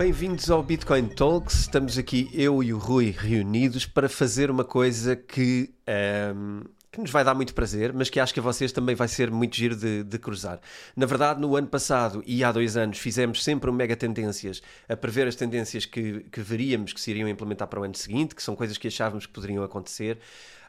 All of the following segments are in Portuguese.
Bem-vindos ao Bitcoin Talks. Estamos aqui, eu e o Rui, reunidos para fazer uma coisa que, ehm, que nos vai dar muito prazer, mas que acho que a vocês também vai ser muito giro de, de cruzar. Na verdade, no ano passado e há dois anos, fizemos sempre um mega tendências a prever as tendências que, que veríamos que se iriam implementar para o ano seguinte, que são coisas que achávamos que poderiam acontecer.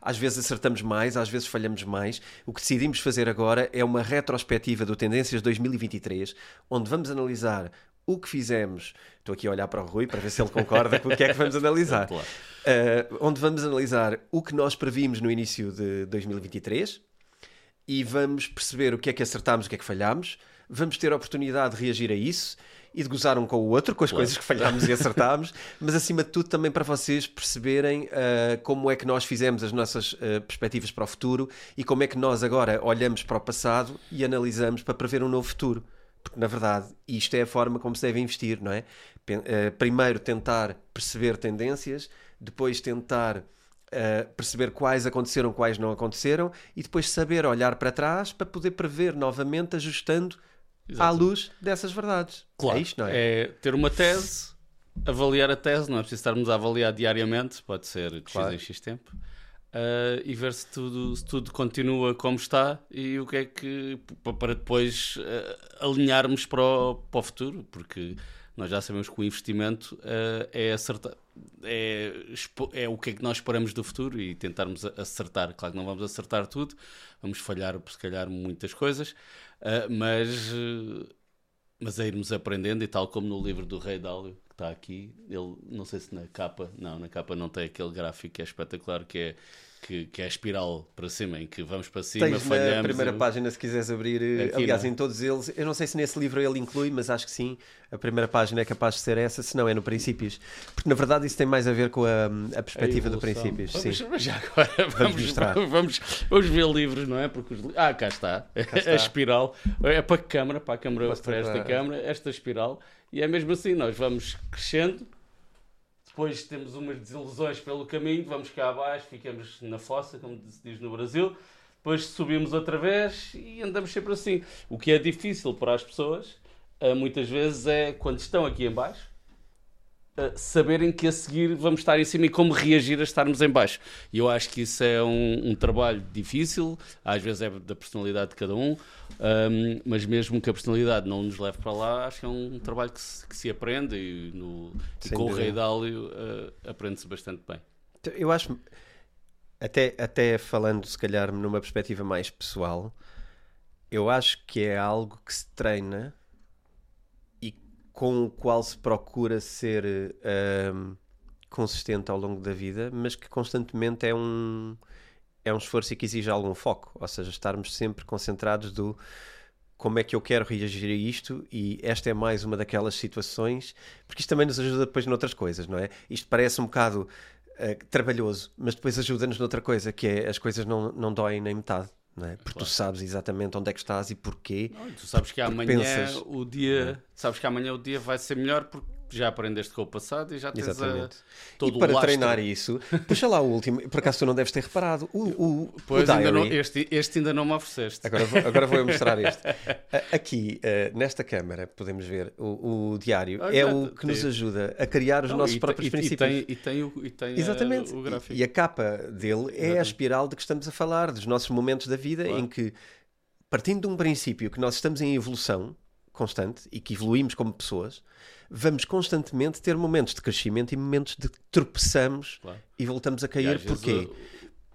Às vezes acertamos mais, às vezes falhamos mais. O que decidimos fazer agora é uma retrospectiva do Tendências 2023, onde vamos analisar o que fizemos. Estou aqui a olhar para o Rui para ver se ele concorda com o que é que vamos analisar. Claro. Uh, onde vamos analisar o que nós previmos no início de 2023 e vamos perceber o que é que acertámos, o que é que falhámos. Vamos ter a oportunidade de reagir a isso e de gozar um com o outro, com as Claro. coisas que falhámos e acertámos, mas acima de tudo também para vocês perceberem uh, como é que nós fizemos as nossas uh, perspectivas para o futuro e como é que nós agora olhamos para o passado e analisamos para prever um novo futuro. Porque, na verdade, isto é a forma como se deve investir, não é? Uh, primeiro tentar perceber tendências, depois tentar uh, perceber quais aconteceram, quais não aconteceram, e depois saber olhar para trás para poder prever novamente, ajustando à luz dessas verdades. Claro, É isto, não é? ter uma tese, avaliar a tese, não é preciso estarmos a avaliar diariamente, pode ser de Claro. X em X tempo, ah, e ver se tudo, se tudo continua como está e o que é que. para depois ah, alinharmos para o, para o futuro, porque nós já sabemos que o investimento ah, é acertar. É, é o que é que nós esperamos do futuro e tentarmos a- acertar. Claro que não vamos acertar tudo, vamos falhar, se calhar, muitas coisas, mas mas é irmos aprendendo e tal como no livro do Rei Dálio está aqui, ele não sei se na capa, não, na capa não tem aquele gráfico que é espetacular, que é que, que é a espiral para cima, em que vamos para cima, Tens falhamos. na primeira e- página, se quiseres abrir, eh, Aqui, aliás, não em todos eles, eu não sei se nesse livro ele inclui, mas acho que sim, a primeira página é capaz de ser essa, se não é no Princípios. Porque na verdade isso tem mais a ver com a, a perspectiva do evolução. Princípios. Vamos, Sim. mas já agora vamos, mostrar. Vamos, vamos ver livros, não é? Porque os Ah, cá está. está. A espiral. É para a câmara, para a câmara, para esta câmara, esta espiral. E é mesmo assim, nós vamos crescendo. Depois temos umas desilusões pelo caminho, vamos cá abaixo, ficamos na fossa, como se diz no Brasil. Depois subimos outra vez e andamos sempre assim. O que é difícil para as pessoas, ah, muitas vezes, é quando estão aqui em baixo, uh, saberem que a seguir vamos estar em cima e como reagir a estarmos em baixo. E eu acho que isso é um, um trabalho difícil, às vezes é da personalidade de cada um, um, mas mesmo que a personalidade não nos leve para lá, acho que é um trabalho que se, que se aprende e, no, e com o dúvida. Rei Dálio uh, aprende-se bastante bem. Então, Eu acho, até, até falando se calhar numa perspectiva mais pessoal, eu acho que é algo que se treina com o qual se procura ser ahm, consistente ao longo da vida, mas que constantemente é um, é um esforço e que exige algum foco, ou seja, estarmos sempre concentrados do como é que eu quero reagir a isto e esta é mais uma daquelas situações, porque isto também nos ajuda depois noutras coisas, não é? Isto parece um bocado eh, trabalhoso, mas depois ajuda-nos noutra coisa, que é as coisas não, não doem nem metade, não é? Porque tu sabes exatamente onde é que estás e porquê. Não, tu sabes que amanhã pensas- o dia, sabes que amanhã o dia vai ser melhor porque já aprendeste com o passado e já tens a, Exatamente. todo e para o treinar isso, puxa lá o último, por acaso tu não deves ter reparado, o, o, o Pois diary, ainda não, este, este ainda não me ofereceste. Agora, vou- agora vou mostrar este. A- Aqui, eh, nesta câmara, podemos ver o, o diário. Ah, é o que nos ajuda a criar os Não, nossos e, próprios e- e princípios. tem, e tem o, e tem, Exatamente. o gráfico. E, e a capa dele é a Exatamente. espiral de que estamos a falar, dos nossos momentos da vida, Claro. em que, partindo de um princípio que nós estamos em evolução constante e que evoluímos como pessoas, vamos constantemente ter momentos de crescimento e momentos de que tropeçamos Claro. e voltamos a cair. Porquê? o-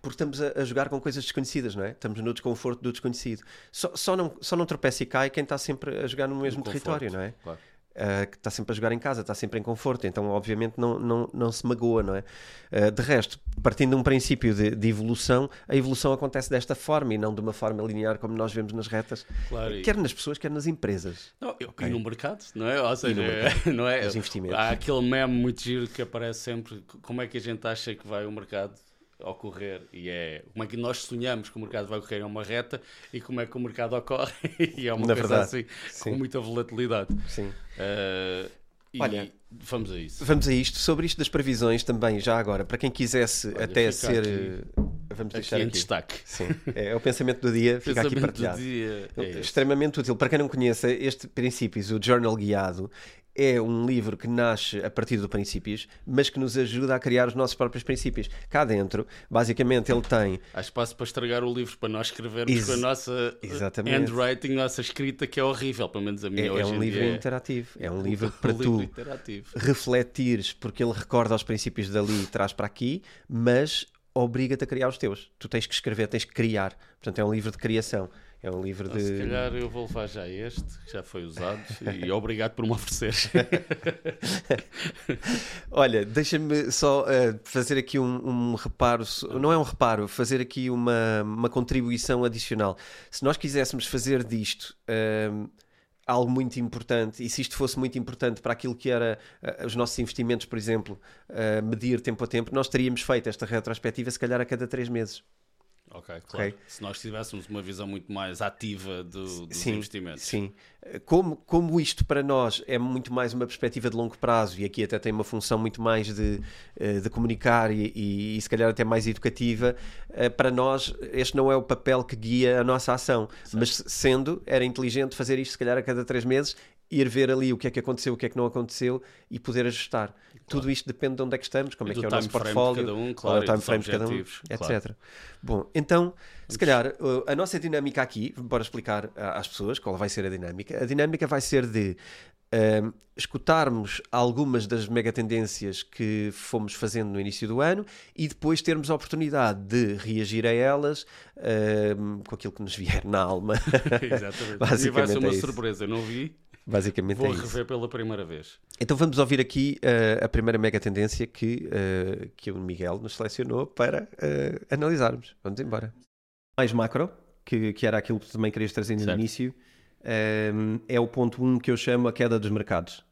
Porque estamos a, a jogar com coisas desconhecidas, não é? Estamos no desconforto do desconhecido. Só, só, não, só não tropeça e cai quem está sempre a jogar no mesmo território, não é? claro. Uh, que está sempre a jogar em casa, está sempre em conforto, então obviamente não, não, não se magoa, não é? Uh, de resto, partindo de um princípio de, de evolução, a evolução acontece desta forma e não de uma forma linear como nós vemos nas retas, Claro, e- quer nas pessoas, quer nas empresas. Não, eu- E no mercado, não é? Ou seja, mercado, não é? nos investimentos. Há aquele meme muito giro que aparece sempre. Como é que a gente acha que vai o mercado ocorrer? E é como é que nós sonhamos que o mercado vai ocorrer em uma reta e como é que o mercado ocorre? e é uma Na coisa verdade, assim, sim. com muita volatilidade. Sim. Uh, e Olha, vamos a isso. Vamos a isto. Sobre isto das previsões também, já agora, para quem quisesse Olha, até ser. aqui- uh, Vamos Aqui deixar em aqui. destaque. Sim, é, é o pensamento do dia, fica aqui Pensamento do partilhado. dia é esse. extremamente útil. Para quem não conheça este princípios, o journal guiado, é um livro que nasce a partir de princípios, mas que nos ajuda a criar os nossos próprios princípios. Cá dentro, basicamente, ele tem. Há espaço para estragar o livro, para nós escrevermos Ex com a nossa exatamente. handwriting, nossa escrita, que é horrível, pelo menos a minha É, hoje é um livro interativo. É um livro um para livro tu interativo. refletires, porque ele recorda os princípios dali e traz para aqui, mas obriga-te a criar os teus. Tu tens que escrever, tens que criar. Portanto, é um livro de criação. É livro Então, de. Se calhar eu vou levar já este, que já foi usado, e obrigado por me ofereceres. Olha, deixa-me só uh, fazer aqui um, um reparo, não é um reparo, fazer aqui uma, uma contribuição adicional. Se nós quiséssemos fazer disto um, algo muito importante, e se isto fosse muito importante para aquilo que era uh, os nossos investimentos, por exemplo, uh, medir tempo a tempo, nós teríamos feito esta retrospectiva se calhar a cada três meses. Ok, claro. Ok. Se nós tivéssemos uma visão muito mais ativa do- dos Sim, investimentos. Sim. Como, como isto para nós é muito mais uma perspectiva de longo prazo e aqui até tem uma função muito mais de, eh, de comunicar e, e, e se calhar até mais educativa, eh, para nós este não é o papel que guia a nossa ação. Mas sendo, era inteligente fazer isto se calhar a cada três meses, ir ver ali o que é que aconteceu, o que é que não aconteceu e poder ajustar. Tudo isto depende de onde é que estamos, como é que é o nosso portfólio, um, qual é o claro, e time frame de cada um, etc. claro. Bom, então, se calhar, uh, a nossa dinâmica aqui, bora explicar a- às pessoas qual vai ser a dinâmica. A dinâmica vai ser de um, escutarmos algumas das mega tendências que fomos fazendo no início do ano e depois termos a oportunidade de reagir a elas um, com aquilo que nos vier na alma. Exatamente. e vai ser uma é surpresa. Eu não vi, Basicamente vou é isso. rever pela primeira vez. Então vamos ouvir aqui uh, a primeira mega tendência que, uh, que o Miguel nos selecionou para uh, analisarmos. Vamos embora. Mais macro, que, que era aquilo que também querias trazer no Certo. início, um, é o ponto 1 um que eu chamo a queda dos mercados.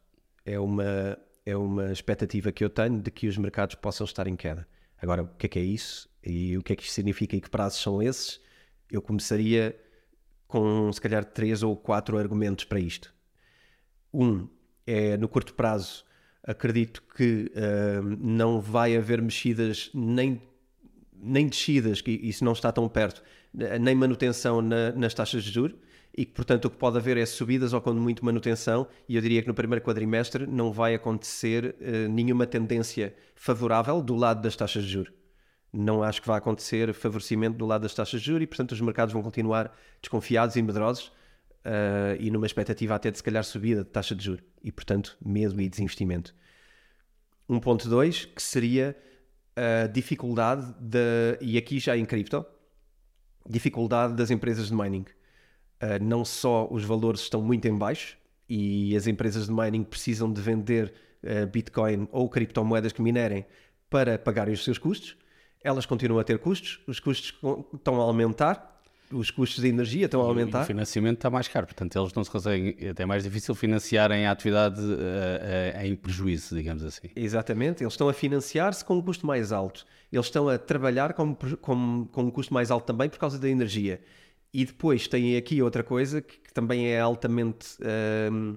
É uma, é uma expectativa que eu tenho de que os mercados possam estar em queda. Agora, o que é que é isso? E o que é que isto significa e que prazos são esses? Eu começaria com se calhar três ou quatro argumentos para isto. Um é no curto prazo, acredito que hum, não vai haver mexidas nem, nem descidas, que isso não está tão perto, nem manutenção na- nas taxas de juros e que, portanto, o que pode haver é subidas ou quando muito manutenção, e eu diria que no primeiro quadrimestre não vai acontecer eh, nenhuma tendência favorável do lado das taxas de juros. Não acho que vai acontecer favorecimento do lado das taxas de juros e, portanto, os mercados vão continuar desconfiados e medrosos eh, e numa expectativa até de, se calhar, subida de taxa de juros e, portanto, medo e desinvestimento. 1.2, que seria a dificuldade, de, e aqui já em cripto, dificuldade das empresas de mining. Uh, não só os valores estão muito em baixo e as empresas de mining precisam de vender uh, Bitcoin ou criptomoedas que minerem para pagarem os seus custos, elas continuam a ter custos, os custos estão a aumentar, os custos de energia estão a E o aumentar. financiamento está mais caro, portanto eles não se conseguem, é mais difícil financiarem a atividade eh, eh, em prejuízo, digamos assim. Exatamente, eles estão a financiar-se com um custo mais alto. Eles estão a trabalhar com, com, com um custo mais alto também por causa da energia. E depois têm aqui outra coisa que, que também é altamente hum,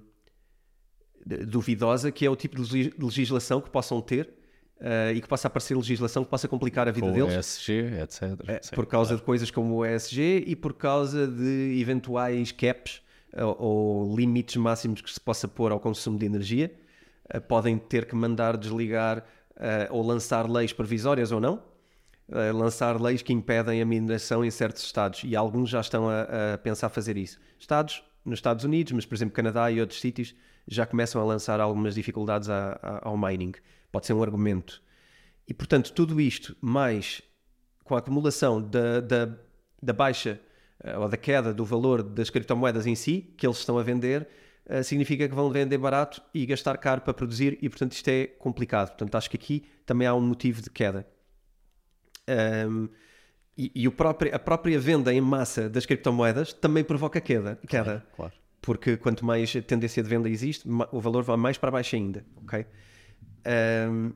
duvidosa, que é o tipo de legislação que possam ter ah, e que possa aparecer legislação que possa complicar a vida Com deles. ESG, etc. É, Sim, por causa claro. de coisas como o ESG e por causa de eventuais caps ou, ou limites máximos que se possa pôr ao consumo de energia. Uh, podem ter que mandar desligar uh, ou lançar leis provisórias ou não. Uh, lançar leis que impedem a mineração em certos estados e alguns já estão a, a pensar fazer isso. Estados, nos Estados Unidos, mas por exemplo Canadá e outros sítios já começam a lançar algumas dificuldades a- a- ao mining. Pode ser um argumento. E portanto, tudo isto, mais com a acumulação da, da, da baixa eh, ou da queda do valor das criptomoedas em si, que eles estão a vender, eh, significa que vão vender barato e gastar caro para produzir, e portanto isto é complicado. Portanto, acho que aqui também há um motivo de queda. Ahm, e e o próprio, a própria venda em massa das criptomoedas também provoca queda. queda Claro. porque quanto mais tendência de venda existe, o valor vai mais para baixo ainda, ok? Ahm,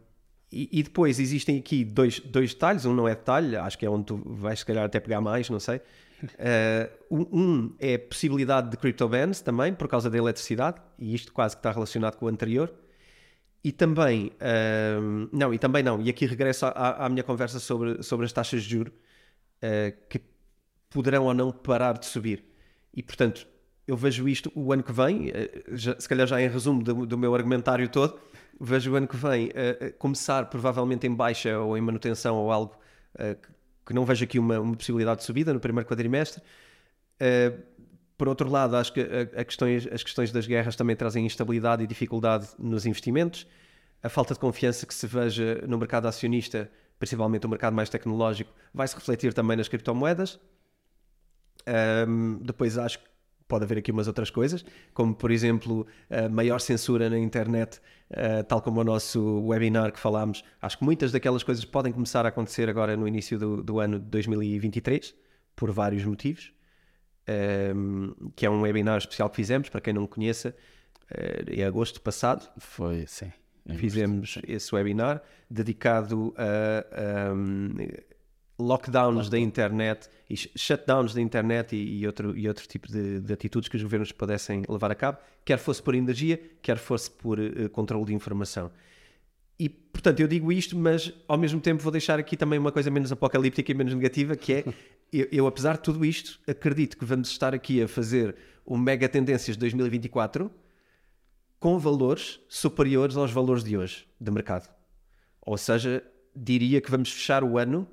e, e depois existem aqui dois, dois detalhes, um não é detalhe, acho que é onde tu vais se calhar até pegar mais, não sei. Ah, um, um é a possibilidade de crypto bans também, por causa da eletricidade, e isto quase que está relacionado com o anterior. E também, não, e também não, e aqui regresso à, à minha conversa sobre, sobre as taxas de juros, ah, que poderão ou não parar de subir. E portanto, eu vejo isto o ano que vem, eh, já, se calhar já em resumo do, do, meu argumentário todo, vejo o ano que vem uh, começar provavelmente em baixa ou em manutenção ou algo uh, que não vejo aqui uma, uma, possibilidade de subida no primeiro quadrimestre. Uh, por outro lado, acho que a, a questões, as questões das guerras também trazem instabilidade e dificuldade nos investimentos. A falta de confiança que se veja no mercado acionista, principalmente o mercado mais tecnológico, vai se refletir também nas criptomoedas. Um, depois acho que pode haver aqui umas outras coisas, como por exemplo a maior censura na internet, uh, tal como o nosso webinar que falámos. Acho que muitas daquelas coisas podem começar a acontecer agora no início do, do ano de 2023, por vários motivos. Um, que é um webinar especial que fizemos, para quem não conheça, uh, em agosto passado. Foi, sim. Fizemos esse webinar dedicado a, a lockdowns da internet e shutdowns da internet e, e, outro, e outro tipo de, de, atitudes que os governos pudessem levar a cabo, quer fosse por energia, quer fosse por uh, controle de informação. E, portanto, eu digo isto, mas ao mesmo tempo vou deixar aqui também uma coisa menos apocalíptica e menos negativa, que é, eu, eu apesar de tudo isto, acredito que vamos estar aqui a fazer o Mega Tendências 2024 com valores superiores aos valores de hoje, de mercado. Ou seja, diria que vamos fechar o ano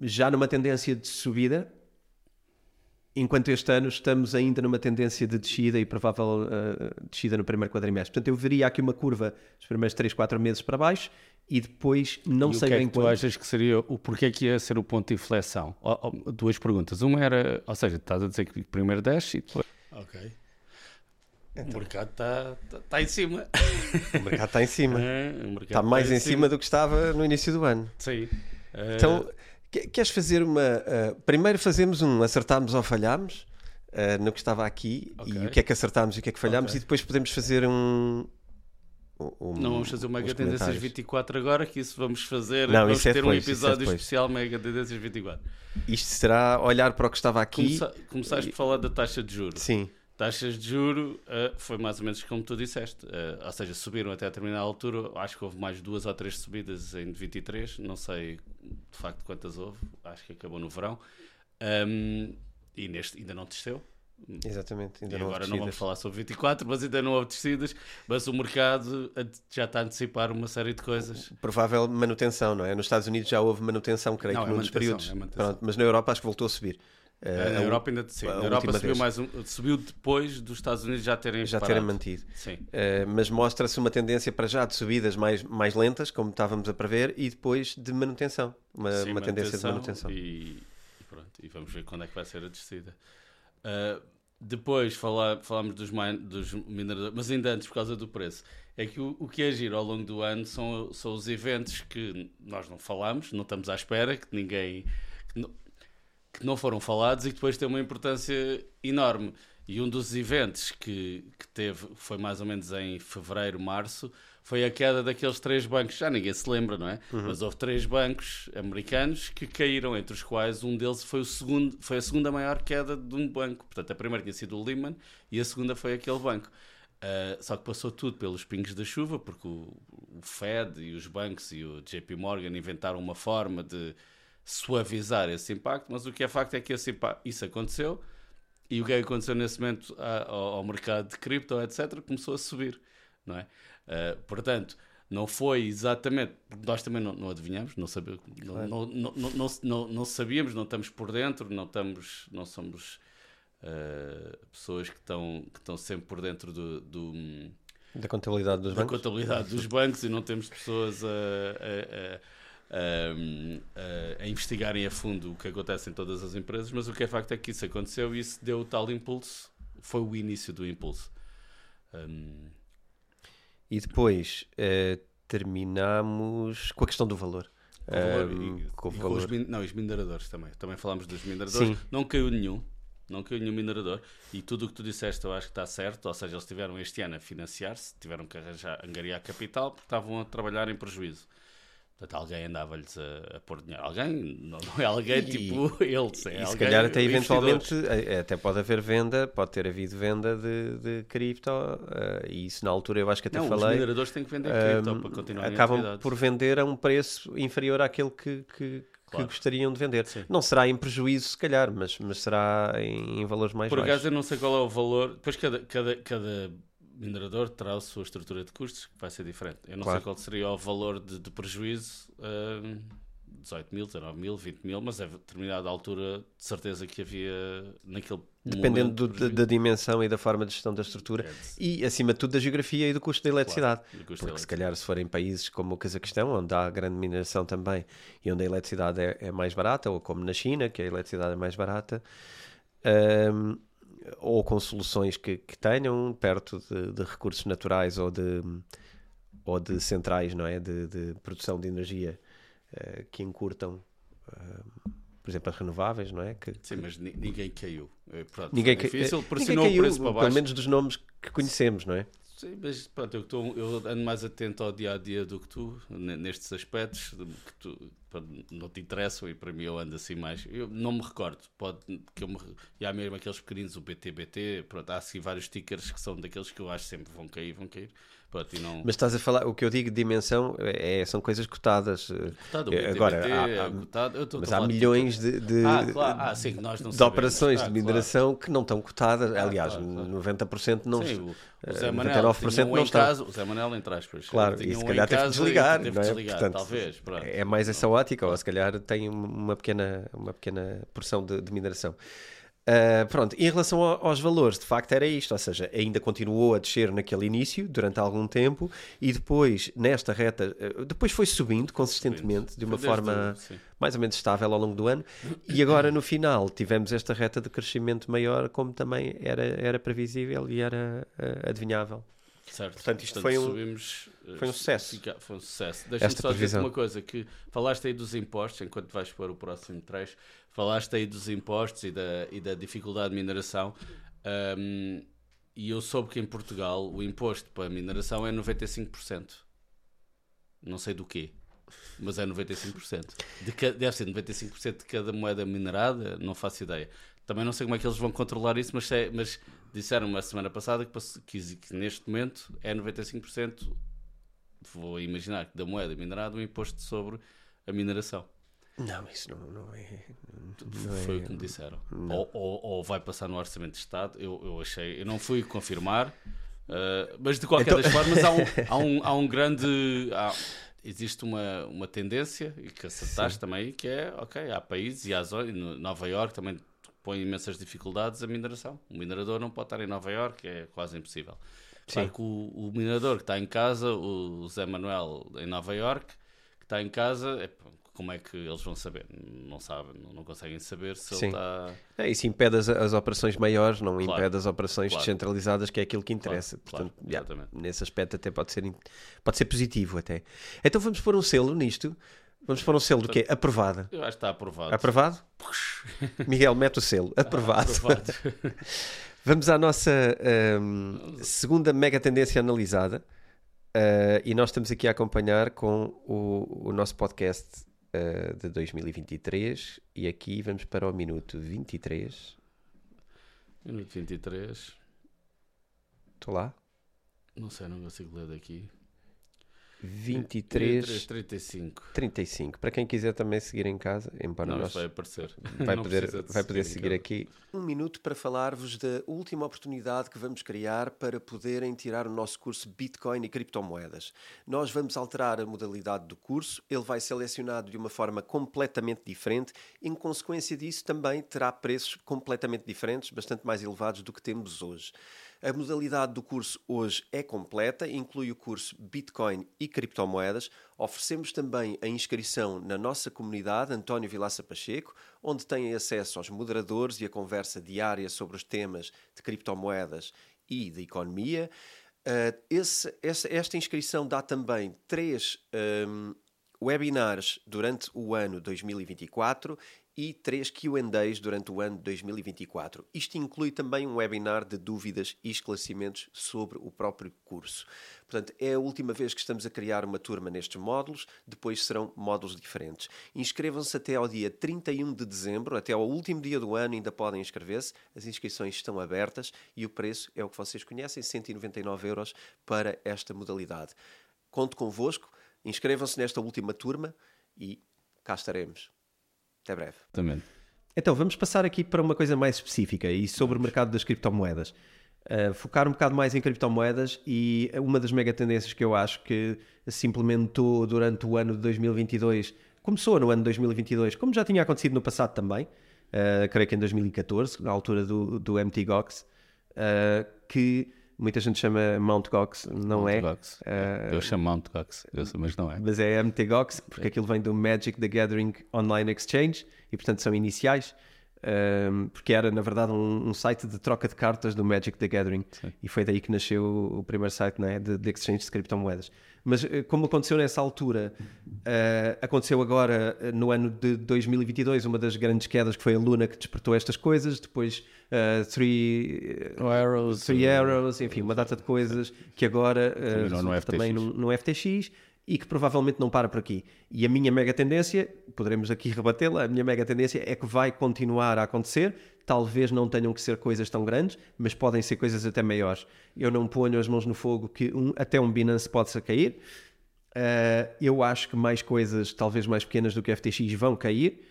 já numa tendência de subida, enquanto este ano estamos ainda numa tendência de descida e provável uh, descida no primeiro quadrimestre. Portanto, eu veria aqui uma curva dos primeiros 3, 4 meses para baixo e depois não e sei o que é bem que tu achas que seria o porquê que ia ser o ponto de inflexão? duas perguntas. Uma era, ou seja, estás a dizer que primeiro desce e depois. Ok. Então. O mercado está tá, tá em cima. O mercado está em cima. É, está mais tá em cima. cima do que estava no início do ano. Sim. Então, uh Queres fazer uma. Uh, primeiro fazemos um acertámos ou falhámos uh, no que estava aqui okay. e o que é que acertámos e o que é que falhámos okay. e depois podemos fazer um. um não vamos fazer o Mega Tendências 24 agora, que isso vamos fazer. Não, vamos é ter depois, um é episódio é especial Mega Tendências 24. Isto será olhar para o que estava aqui. Começa, começaste e... por falar da taxa de juros. Sim. Taxas de juro uh, foi mais ou menos como tu disseste, uh, ou seja, subiram até a determinada altura. Acho que houve mais duas ou três subidas em 23, não sei de facto quantas houve, acho que acabou no verão. Um, e neste ainda não desceu. Exatamente, ainda e não agora não vamos falar sobre 24, mas ainda não houve descidas. Mas o mercado já está a antecipar uma série de coisas. Provável manutenção, não é? Nos Estados Unidos já houve manutenção, creio não, que é num dos períodos. É Pronto, mas na Europa acho que voltou a subir. Uh, na Europa ainda sim. Na Europa subiu, mais um, subiu depois dos Estados Unidos já terem já terem mantido. Sim. Uh, mas mostra-se uma tendência para já de subidas mais, mais lentas, como estávamos a prever, e depois de manutenção. Uma, sim, uma tendência de manutenção. E, e, pronto, e vamos ver quando é que vai ser a descida. Uh, depois falar, falámos dos, dos mineradores, mas ainda antes, por causa do preço, é que o, o que é giro ao longo do ano são, são os eventos que nós não falamos, não estamos à espera, que ninguém. Que não, que não foram falados e que depois têm uma importância enorme. E um dos eventos que, que teve, foi mais ou menos em fevereiro, março, foi a queda daqueles três bancos. Já ninguém se lembra, não é? Uhum. Mas houve três bancos americanos que caíram, entre os quais um deles foi, o segundo, foi a segunda maior queda de um banco. Portanto, a primeira tinha sido o Lehman e a segunda foi aquele banco. Uh, só que passou tudo pelos pingos da chuva, porque o, o Fed e os bancos e o JP Morgan inventaram uma forma de suavizar esse impacto, mas o que é facto é que impacto, isso aconteceu e o que é aconteceu nesse momento ao, ao mercado de cripto, etc., começou a subir, não é? Uh, portanto, não foi exatamente, nós também não, não adivinhamos, não, sabia, claro. não, não, não, não, não, sabíamos, não estamos por dentro, não, estamos, não somos uh, pessoas que estão, que estão sempre por dentro do, do da contabilidade dos da bancos. contabilidade dos bancos e não temos pessoas a, a, a a, a investigarem a fundo o que acontece em todas as empresas, mas o que é facto é que isso aconteceu e isso deu o tal impulso, foi o início do impulso. Um... E depois uh, terminamos com a questão do valor. Com valor, um, e, com o valor. Os, não, os mineradores também. Também falámos dos mineradores. Sim. Não caiu nenhum. Não caiu nenhum minerador. E tudo o que tu disseste eu acho que está certo. Ou seja, eles tiveram este ano a financiar-se, tiveram que arranjar, angariar capital porque estavam a trabalhar em prejuízo. Portanto, alguém andava-lhes a, a, pôr dinheiro. Alguém, não, não é alguém e, tipo eles. É e se calhar até eventualmente, até pode haver venda, pode ter havido venda de, de cripto, uh, e isso na altura eu acho que até não, falei. Os mineradores têm que vender cripto um, para continuar Acabam por vender a um preço inferior àquele que, que, Claro. que gostariam de vender. Não será em prejuízo, se calhar, mas, mas será em, em valores mais Por baixos. acaso eu não sei qual é o valor. Depois cada, cada, cada minerador terá a sua estrutura de custos que vai ser diferente. Eu não Claro. sei qual seria o valor de, de prejuízo. hum, 18 mil, 19 mil, 20 mil, mas a determinada altura de certeza que havia naquele Dependendo do- da, dimensão e da forma de gestão da estrutura É, e, acima de tudo, da geografia e do custo da eletricidade. custo da Porque, se calhar, se forem países como o Cazaquistão, onde há grande mineração também e onde a eletricidade é, é mais barata, ou como na China, que a eletricidade é mais barata, hum, ou com soluções que, que tenham perto de, de recursos naturais ou de, ou de centrais não é? de, de produção de energia eh, que encurtam, hum, por exemplo, as renováveis, não é? Que, Sim, mas ni- ninguém caiu. Eh, Pronto, Ninguém, ca- difícil, ninguém caiu, para pelo baixo. menos dos nomes que conhecemos, não é? Sim, mas pronto, eu, estou- eu ando mais atento ao dia a dia do que tu, ne- nestes aspectos que tu, não te interessam e para mim eu ando assim mais. Eu não me recordo, pode que eu me. E há mesmo aqueles pequeninos, o BTBT, pronto, há assim vários stickers que são daqueles que eu acho sempre vão cair, vão cair. Pronto, não. Mas estás a falar, o que eu digo de dimensão é, são coisas cotadas. eh, Cotado, o eh, BTBT, agora, há- é há- cotado, eu mas há milhões de, de, Ah, claro. Ah, sim, de operações Ah, de claro. mineração que não estão cotadas. Ah, Aliás, claro, claro. 90% não. Sim, o, o eh, Zé Manel 99% tinha um não em estão. casa, o Zé Manel entre aspas. Claro, e se um calhar teve que desligar, teve não é? desligar, Portanto, talvez. Pronto. É mais essa ótica, ou se calhar tem uma pequena, uma pequena porção de, de mineração. Ah, pronto, em relação ao- aos valores, de facto era isto, ou seja, ainda continuou a descer naquele início, durante algum tempo, e depois, nesta reta, ah, depois foi subindo consistentemente, de uma forma o- sim. mais ou menos estável ao longo do ano, e agora no final tivemos esta reta de crescimento maior, como também era, era previsível e era ah, adivinhável. Certo. Portanto, isto foi um- subimos, foi um sucesso. Foi um sucesso. Deixa-me só dizer previsão. uma coisa, que falaste aí dos impostos, enquanto vais para o próximo trecho, falaste aí dos impostos e da, e da dificuldade de mineração, ahm, e eu soube que em Portugal o imposto para a mineração é 95%. Não sei do quê, mas é 95%. De deve ser 95% de cada moeda minerada, não faço ideia. Também não sei como é que eles vão controlar isso, mas, sei- mas disseram-me a semana passada que, que, que neste momento é 95%, vou imaginar, da moeda minerada, o imposto sobre a mineração. Não, isso não, não é. Não Foi é- o que me disseram. Ou, ou- ou vai passar no Orçamento de Estado, eu, eu achei, eu não fui confirmar, ah, mas de qualquer Então- das formas há um, há um, há um grande. há- existe uma, uma tendência, e que acertaste também, que é, ok, há países e há zonas, no- Nova Iorque também põe imensas dificuldades a mineração. O minerador não pode estar em Nova Iorque, é quase impossível. Claro Sim. que o, o minerador que está em casa, o Zé Manuel em Nova Iorque, que está em casa, é, como é que eles vão saber? Não sabem, não, conseguem saber se Sim. ele está. É, isso impede as, as operações maiores, não Claro. impede as operações Claro. descentralizadas, que é aquilo que interessa. claro, Portanto, yeah, nesse aspecto até pode ser, pode ser positivo até. Então vamos pôr um selo nisto. Vamos pôr um selo do quê? Aprovada. Eu acho que está aprovado. Aprovado? Miguel, mete o selo. Aprovado. Aprovado. Vamos à nossa ahm, segunda mega tendência analisada. Ah, e nós estamos aqui a acompanhar com o, o nosso podcast ah, de 2023. E aqui vamos para o minuto 23. Minuto 23. Estou lá? Não sei, não consigo ler daqui. 23, 35. 35. Para quem quiser também seguir em casa, embora Não, nós vai aparecer. vai Não poder, vai poder em seguir casa. aqui. Um minuto para falar-vos da última oportunidade que vamos criar para poderem tirar o nosso curso Bitcoin e criptomoedas. Nós vamos alterar a modalidade do curso, ele vai ser selecionado de uma forma completamente diferente, em consequência disso também terá preços completamente diferentes, bastante mais elevados do que temos hoje. A modalidade do curso hoje é completa, inclui o curso Bitcoin e criptomoedas. Oferecemos também a inscrição na nossa comunidade António Vilaça Pacheco, onde têm acesso aos moderadores e a conversa diária sobre os temas de criptomoedas e de economia. Uh, esse- essa- esta inscrição dá também três um, webinars durante o ano 2024 e três Q&As durante o ano 2024. Isto inclui também um webinar de dúvidas e esclarecimentos sobre o próprio curso. Portanto, é a última vez que estamos a criar uma turma nestes módulos, depois serão módulos diferentes. Inscrevam-se até ao dia 31 de dezembro, até ao último dia do ano ainda podem inscrever-se. As inscrições estão abertas e o preço é o que vocês conhecem, 199 euros para esta modalidade. Conto convosco, inscrevam-se nesta última turma e cá estaremos. Até breve. Exatamente. Então, vamos passar aqui para uma coisa mais específica e sobre o mercado das criptomoedas. Uh, focar um bocado mais em criptomoedas e uma das mega tendências que eu acho que se implementou durante o ano de 2022, começou no ano de 2022, como já tinha acontecido no passado também, uh, creio que em 2014, na altura do, do MT Gox, uh, que muita gente chama Mount Gox, não Mount é? Gox. eu chamo Mount Gox, mas não é. Mas é MT Gox, porque aquilo vem do Magic the Gathering Online Exchange e, portanto, são iniciais. Um, porque era na verdade um, um, site de troca de cartas do Magic the Gathering Sim. e foi daí que nasceu o, o primeiro site né, de, de exchange de criptomoedas. Mas eh, como aconteceu nessa altura, uh, aconteceu agora eh, no ano de 2022 uma das grandes quedas que foi a Luna que despertou estas coisas, depois uh, Three, uh, Arrows, three Arrows, enfim, uma data de coisas que agora também, no também no, no FTX e que provavelmente não para por aqui. E a minha mega tendência, poderemos aqui rebatê-la, a minha mega tendência é que vai continuar a acontecer. Talvez não tenham que ser coisas tão grandes, mas podem ser coisas até maiores. Eu não ponho as mãos no fogo que um, até um Binance pode-se cair. Uh, eu acho que mais coisas, talvez mais pequenas do que FTX, vão cair.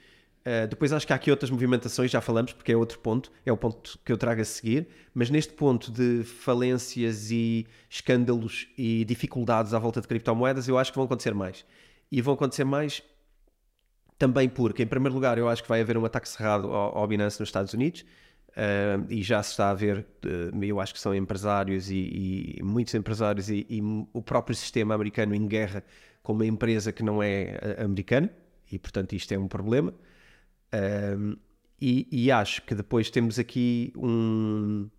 Uh, depois acho que há aqui outras movimentações, já falamos, porque é outro ponto, é o ponto que eu trago a seguir, mas neste ponto de falências e escândalos e dificuldades à volta de criptomoedas, eu acho que vão acontecer mais. E vão acontecer mais também porque, em primeiro lugar, eu acho que vai haver um ataque cerrado ao, ao Binance nos Estados Unidos, uh, e já se está a ver, uh, eu acho que são empresários e, e muitos empresários e, e o próprio sistema americano em guerra com uma empresa que não é americana, e portanto isto é um problema. Um, e, e, acho que depois temos aqui um,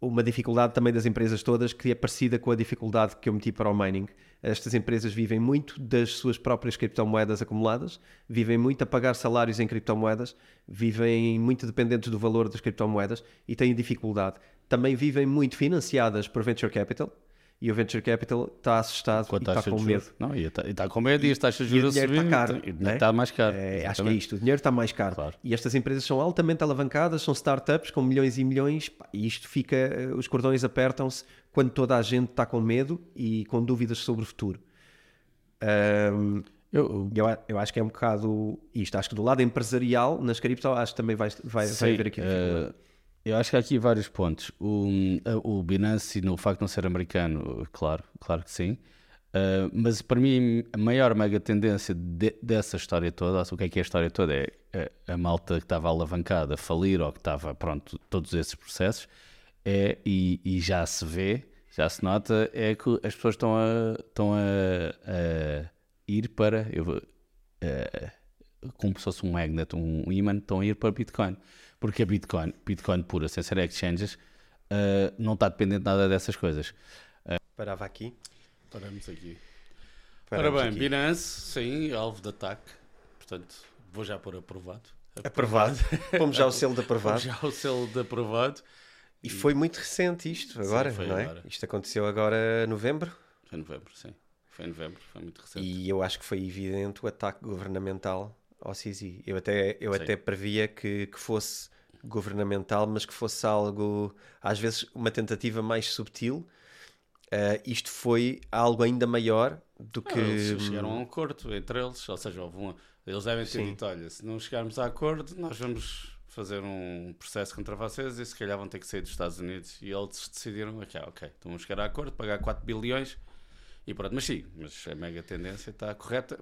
uma dificuldade também das empresas todas que é parecida com a dificuldade que eu meti para o mining. Estas empresas vivem muito das suas próprias criptomoedas acumuladas, vivem muito a pagar salários em criptomoedas, vivem muito dependentes do valor das criptomoedas e têm dificuldade. Também vivem muito financiadas por venture capital, e o venture capital está assustado Com e está com medo. juros. Não, e está, e está com medo e as taxas de juros a subir. está caro, e o dinheiro não está mais caro. É, acho que é isto, o dinheiro está mais caro. Claro. E estas empresas são altamente alavancadas, são startups com milhões e milhões, e isto fica, eh, os cordões apertam-se quando toda a gente está com medo e com dúvidas sobre o futuro. Ahm, Eu, eu, eu acho que é um bocado isto. Acho que do lado empresarial, nas cripto, acho que também vai, vai, vai Sim, haver aqui dificuldade. Eu acho que há aqui vários pontos. O, o Binance, no facto de não ser americano, claro, claro que sim. Eh, mas para mim, a maior mega tendência de- dessa história toda, o que é que é a história toda? É, é a malta que estava alavancada falir ou que estava, pronto, todos esses processos, é, e, e já se vê, já se nota, é que as pessoas estão a, estão a, a ir para. Eu, eh, como se fosse um magnet, um imã, estão a ir para Bitcoin. Porque a Bitcoin, Bitcoin pura, sem ser exchanges, eh, não está dependente nada dessas coisas. Parava aqui. Paramos aqui. Paramos Ora bem, aqui. Binance, sim, alvo de ataque. Portanto, vou já pôr aprovado. Aprovado. Pomos já o selo de aprovado. Já o selo de aprovado. E foi muito recente isto, agora, foi não é? agora. Isto aconteceu agora em novembro. Foi em novembro, sim. Foi em novembro, foi muito recente. E eu acho que foi evidente o ataque governamental ao CZ. Eu até, eu Sim. até previa que, que fosse governamental, mas que fosse algo, às vezes, uma tentativa mais subtil. Ah, isto foi algo ainda maior do Ah, que. Eles chegaram a um acordo entre eles, ou seja, houve um, eles devem ter Sim. dito: olha, se não chegarmos a acordo, nós vamos fazer um processo contra vocês e se calhar vão ter que sair dos Estados Unidos. E eles decidiram: ok, ok, então vamos chegar a acordo, pagar 4 bilhões e pronto. Mas sim, mas a mega tendência está correta.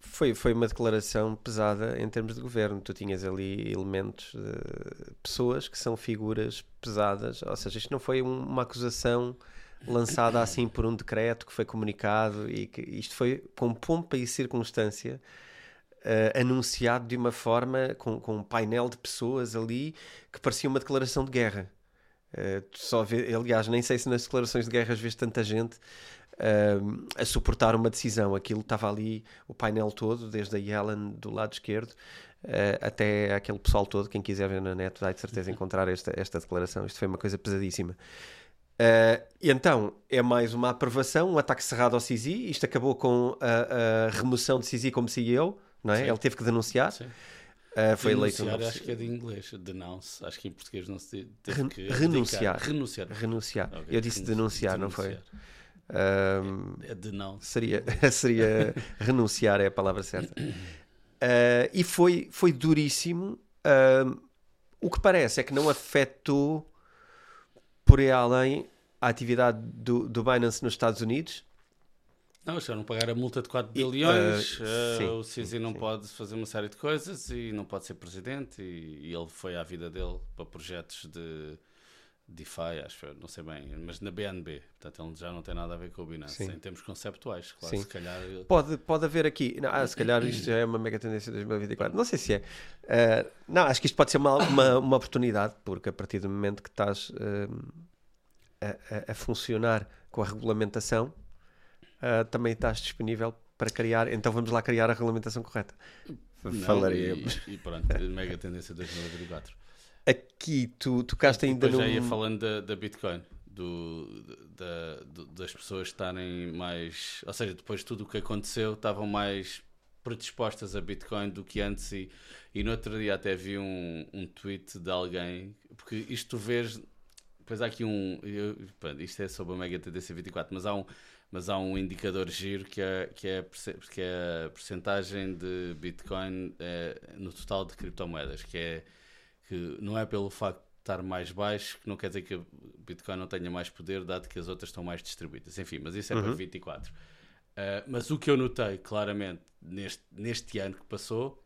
Foi, foi uma declaração pesada em termos de governo. Tu tinhas ali elementos de pessoas que são figuras pesadas, ou seja, isto não foi um- uma acusação lançada assim por um decreto que foi comunicado e que isto foi com pompa e circunstância eh, anunciado de uma forma com, com um painel de pessoas ali que parecia uma declaração de guerra. Tu só vê, aliás, nem sei se nas declarações de guerra às vezes tanta gente eh, a suportar uma decisão. Aquilo estava ali o painel todo, desde a Yellen do lado esquerdo eh, até aquele pessoal todo. Quem quiser ver na net vai de certeza encontrar esta, esta declaração. Isto foi uma coisa pesadíssima. E então é mais uma aprovação, um ataque cerrado ao CZ. Isto acabou com a, a remoção de CZ como CEO, não é? Sim. Ele teve que denunciar. Sim. Eh, foi eleito. Denunciar, novo acho que é de inglês, denounce. Acho que em português não se teve Ren- que renunciar. Renunciar. Renunciar. Ok, Eu disse renunci- denunciar, não foi? denunciar. Ahm, É denounce. seria, seria renunciar, é a palavra certa. Uh, e foi, foi duríssimo. Uh, o que parece é que não afetou por aí além a atividade do, do Binance nos Estados Unidos. Não, já não pagar a multa de 4 bilhões, uh, sim, o CZ não sim. pode fazer uma série de coisas e não pode ser presidente e, e ele foi à vida dele para projetos de DeFi, acho, não sei bem, mas na BNB, portanto ele já não tem nada a ver com o Binance, Sim. em termos conceptuais, claro, Sim. se calhar... Pode, pode haver aqui, não, ah, se calhar isto já é uma mega tendência de 2024, não sei se é, uh, não, acho que isto pode ser uma, uma, uma, oportunidade, porque a partir do momento que estás uh, a, a, funcionar com a regulamentação, uh, também estás disponível para criar, então vamos lá criar a regulamentação correta. Falaríamos. E, e pronto, mega tendência de 2024 aqui tu tocaste ainda no. já ia falando da, da Bitcoin, do, da, do, das pessoas estarem mais. Ou seja, depois de tudo o que aconteceu, estavam mais predispostas a Bitcoin do que antes. E, e no outro dia até vi um, um tweet de alguém, porque isto tu vês. Depois há aqui um. Eu, isto é sobre a Mega TDC 24, mas há um mas há um indicador giro que é, que é, que é a percentagem de Bitcoin é, no total de criptomoedas, que é que não é pelo facto de estar mais baixo que não quer dizer que o Bitcoin não tenha mais poder, dado que as outras estão mais distribuídas. Enfim, mas isso é uhum. para 24. Uh, mas o que eu notei claramente neste, neste ano que passou,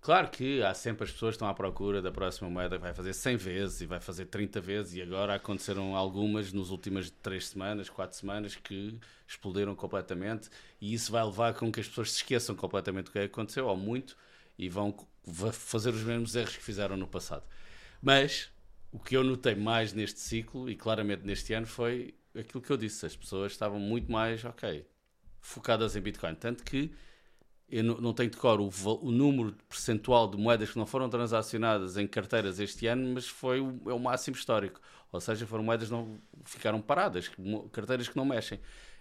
claro que há sempre as pessoas que estão à procura da próxima moeda que vai fazer 100 vezes e vai fazer 30 vezes, e agora aconteceram algumas nas últimas 3 semanas, 4 semanas que explodiram completamente, e isso vai levar com que as pessoas se esqueçam completamente do que aconteceu, ou muito, e vão fazer os mesmos erros que fizeram no passado. Mas o que eu notei mais neste ciclo e claramente neste ano foi aquilo que eu disse: as pessoas estavam muito mais, ok, focadas em Bitcoin. Tanto que eu não, tenho de cor o, o, número percentual de moedas que não foram transacionadas em carteiras este ano, mas foi o, é o máximo histórico. Ou seja, foram moedas que não ficaram paradas, carteiras que não mexem.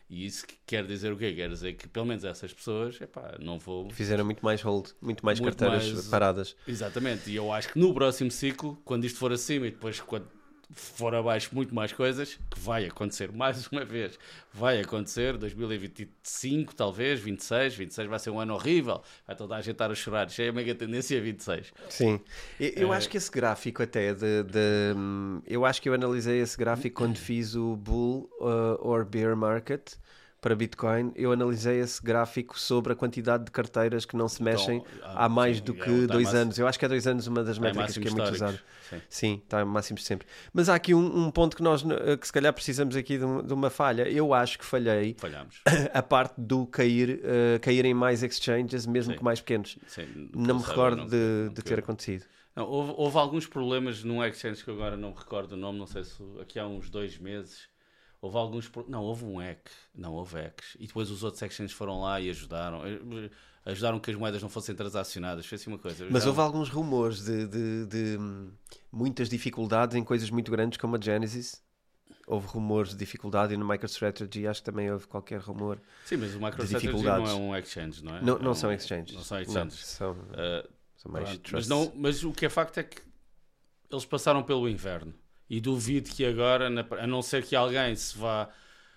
E isso quer dizer o quê? Quer dizer que pelo menos essas pessoas, epá, não vou. Fizeram muito mais hold, muito mais muito carteiras mais... paradas. Exatamente, e eu acho que no próximo ciclo, quando isto for acima e depois quando for abaixo muito mais coisas, que vai acontecer. Mais uma vez, vai acontecer. 2025, talvez, 26, 26 vai ser um ano horrível, vai toda a gente estar a chorar, já é a mega tendência 26. Sim, eu, eu é... acho que esse gráfico até de, de, eu acho que eu analisei esse gráfico quando fiz o bull uh, or bear market para Bitcoin, eu analisei esse gráfico sobre a quantidade de carteiras que não se então, mexem então, há mais sim, do é que é dois anos. Eu acho que é dois anos uma das métricas que é muito usada. Sim. sim, está máximo sempre. Mas há aqui um, um, ponto que nós que se calhar precisamos aqui de, um, de, uma falha. Eu acho que falhei Falhamos. a parte do cair, uh, caírem mais exchanges, mesmo sim. que mais pequenos. Sim, não me recordo não, de, de ter acontecido. Não, houve, houve, alguns problemas num exchange que agora não me recordo o nome, não sei se aqui há uns dois meses Houve alguns. Não, houve um EC. Não, houve ECs. E depois os outros sections foram lá e ajudaram. Eh, ajudaram que as moedas não fossem transacionadas. Fez assim uma coisa. Mas houve alguns rumores de, de, de, muitas dificuldades em coisas muito grandes como a Genesis. Houve rumores de dificuldade e no MicroStrategy acho que também houve qualquer rumor. Sim, mas o MicroStrategy não é um exchange, não é? Não, não é são exchanges. Não são exchanges. Não, são, uh, são mais mas, não, mas o que é facto é que eles passaram pelo inverno. E duvido que agora, a não ser que alguém se vá.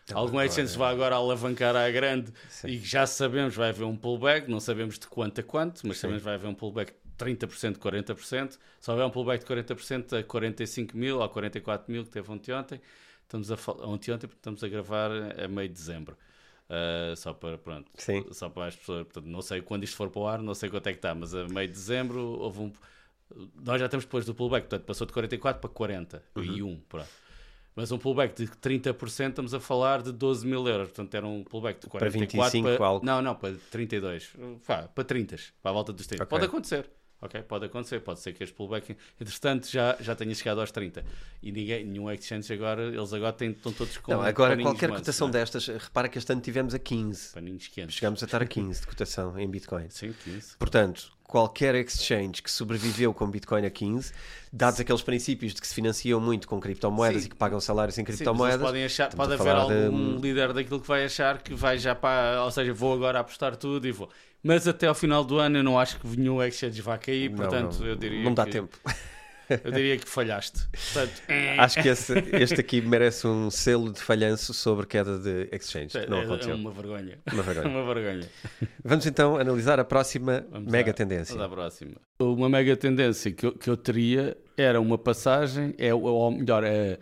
Então, algum exchange se vá agora alavancar à grande Sim. e já sabemos vai haver um pullback, não sabemos de quanto a quanto, mas Sim. sabemos vai haver um pullback de 30%, 40%. Se houver um pullback de 40% a 45 mil ou 44 mil que teve ontem, ontem estamos a, ontem, ontem, estamos a gravar a meio de dezembro. Uh, só para pronto, Sim. só para as pessoas, portanto, não sei quando isto for para o ar, não sei quanto é que está, mas a meio de dezembro houve um nós já estamos depois do pullback, portanto passou de 44 para 40 uhum. e 1. Pronto. Mas um pullback de 30% estamos a falar de 12 mil euros. Portanto, era um pullback de 44 para 25 para... algo. Não, não, para 32. Pá, para 30, para a volta dos 30. Okay. Pode acontecer. Ok, pode acontecer, pode ser que este pullback, entretanto, já, já tenha chegado aos 30 e ninguém, nenhum exchange agora, eles agora têm, estão todos com. Não, agora qualquer cotação não? É? destas, repara que este ano tivemos a 15. Paninhos quentes. Chegamos a estar a 15 de cotação em Bitcoin. Sim, 15. Portanto, qualquer exchange que sobreviveu com Bitcoin a 15, dados aqueles princípios de que se financiam muito com criptomoedas Sim. e que pagam salários em criptomoedas. Sim, podem achar, pode haver algum de... líder daquilo que vai achar que vai já para, ou seja, vou agora apostar tudo e vou. Mas até ao final do ano eu não acho que nenhum exchange vai cair, portanto não, não, eu diria. Não dá que... tempo. eu diria que falhaste. Portanto, Acho que esse- este aqui merece um selo de falhanço sobre queda de exchange. que Não é, é aconteceu. uma vergonha. Uma vergonha. uma vergonha. Vamos então analisar a próxima Vamos mega à- tendência. Vamos à próxima. Uma mega tendência que eu, que eu teria era uma passagem, é, ou melhor, é,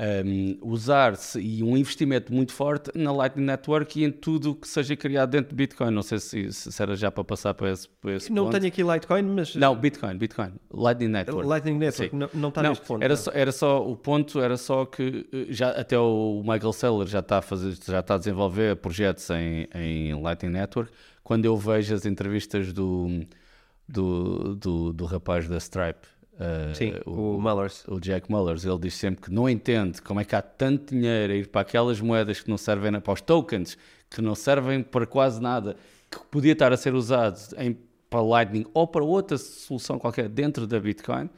um, usar-se e um investimento muito forte na Lightning Network e em tudo o que seja criado dentro de Bitcoin. Não sei se, se era já para passar para esse, para esse Não ponto. tenho aqui Litecoin, mas Não, Bitcoin, Bitcoin. Lightning Network. Lightning Network não, não está Não, neste ponto. era, só, era só o ponto era só que eh, já até o Michael Saylor já está a fazer já está a desenvolver projetos em, em Lightning Network quando eu vejo as entrevistas do do, do, do rapaz da Stripe eh, Sim, o, Mullers. o Jack Mullers, ele diz sempre que não entende como é que há tanto dinheiro a ir para aquelas moedas que não servem, para os tokens, que não servem para quase nada, que podia estar a ser usado em, para Lightning ou para outra solução qualquer dentro da Bitcoin.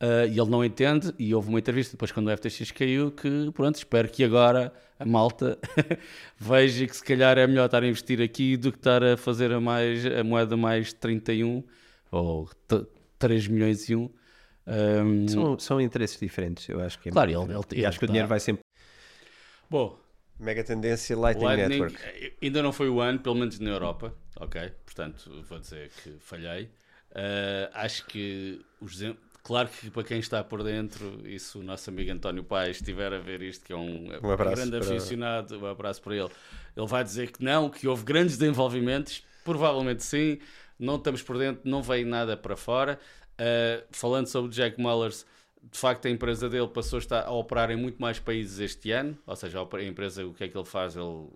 ah, e ele não entende, e houve uma entrevista depois quando o FTX caiu que, pronto, espero que agora a malta veja que se calhar é melhor estar a investir aqui do que estar a fazer a, mais, a moeda mais 31 ou t- 3 milhões e 1. Ahm, São, são interesses diferentes, eu acho que é. Claro, ele, ele, ele acho que o dinheiro vai sempre. Bom, Mega tendência Lightning, Lightning Network. ainda não foi o ano, pelo menos na Europa, ok? Portanto, vou dizer que falhei. Ah, acho que os Claro que para quem está por dentro, e se o nosso amigo António Paes estiver a ver isto, que é um, Um abraço grande para- aficionado, um abraço para ele, ele vai dizer que não, que houve grandes desenvolvimentos, provavelmente sim, não estamos por dentro, não veio nada para fora. Uh, falando sobre Jack Mullers, de facto a empresa dele passou a, estar a operar em muito mais países este ano, ou seja, a empresa, o que é que ele faz? Ele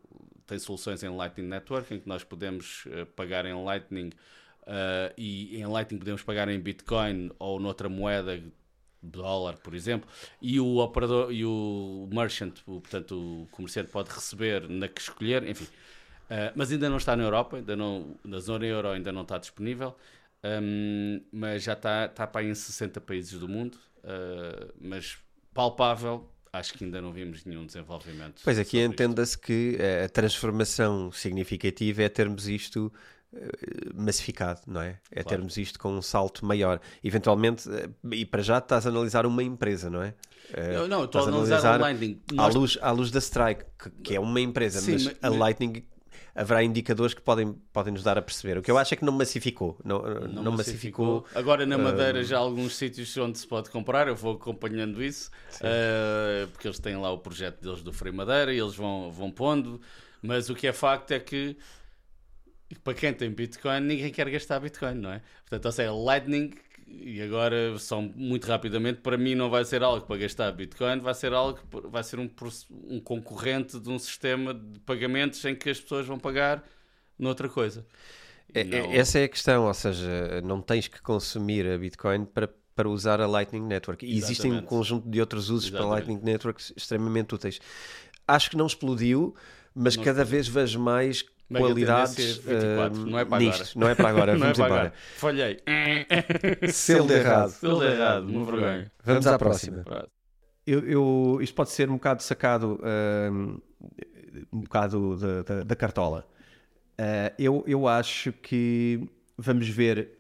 tem soluções em Lightning Network, em que nós podemos uh, pagar em Lightning uh, e em Lightning podemos pagar em Bitcoin ou noutra moeda dólar, por exemplo, e o operador e o merchant, o, portanto, o comerciante pode receber na que escolher, enfim. Uh, mas ainda não está na Europa, ainda não, na zona euro ainda não está disponível, um, mas já está, está para aí em 60 países do mundo, uh, mas palpável, acho que ainda não vimos nenhum desenvolvimento. Pois aqui entenda-se que a transformação significativa é termos isto eh, massificado, não é? É Claro. termos isto com um salto maior. Eventualmente, eh, e para já estás a analisar uma empresa, não é? Não, eu estou a estás analisar o Lightning. à Nós- luz, à luz da Strike, que, que é uma empresa, Sim, mas mas- a Lightning haverá indicadores que podem, podem nos dar a perceber. O que eu acho é que não massificou. Não, não, massificou. Agora na Madeira uh, já há alguns sítios onde se pode comprar, eu vou acompanhando isso, uh, porque eles têm lá o projeto deles do Frei Madeira e eles vão, vão pondo, mas o que é facto é que para quem tem Bitcoin, ninguém quer gastar Bitcoin, não é? Portanto, ou seja, Lightning, e agora só muito rapidamente, para mim não vai ser algo para gastar Bitcoin, vai ser algo, vai ser um, um concorrente de um sistema de pagamentos em que as pessoas vão pagar noutra coisa. É- é- não- Essa é a questão, ou seja, não tens que consumir a Bitcoin para, para usar a Lightning Network. E existem um conjunto de outros usos para Exatamente. Lightning Networks extremamente úteis. Acho que não explodiu, mas Não cada vez vejo mais Mega qualidades tendência 24, ah, não é para nisto. agora. Não é para agora, Não é vamos para embora. agora. Falhei. Selo de errado. Selo de errado, uma vergonha. Vamos à próxima. Eu, eu- isto pode ser um bocado sacado, hum, um bocado da, da- da cartola. Ah, eu, eu acho que vamos ver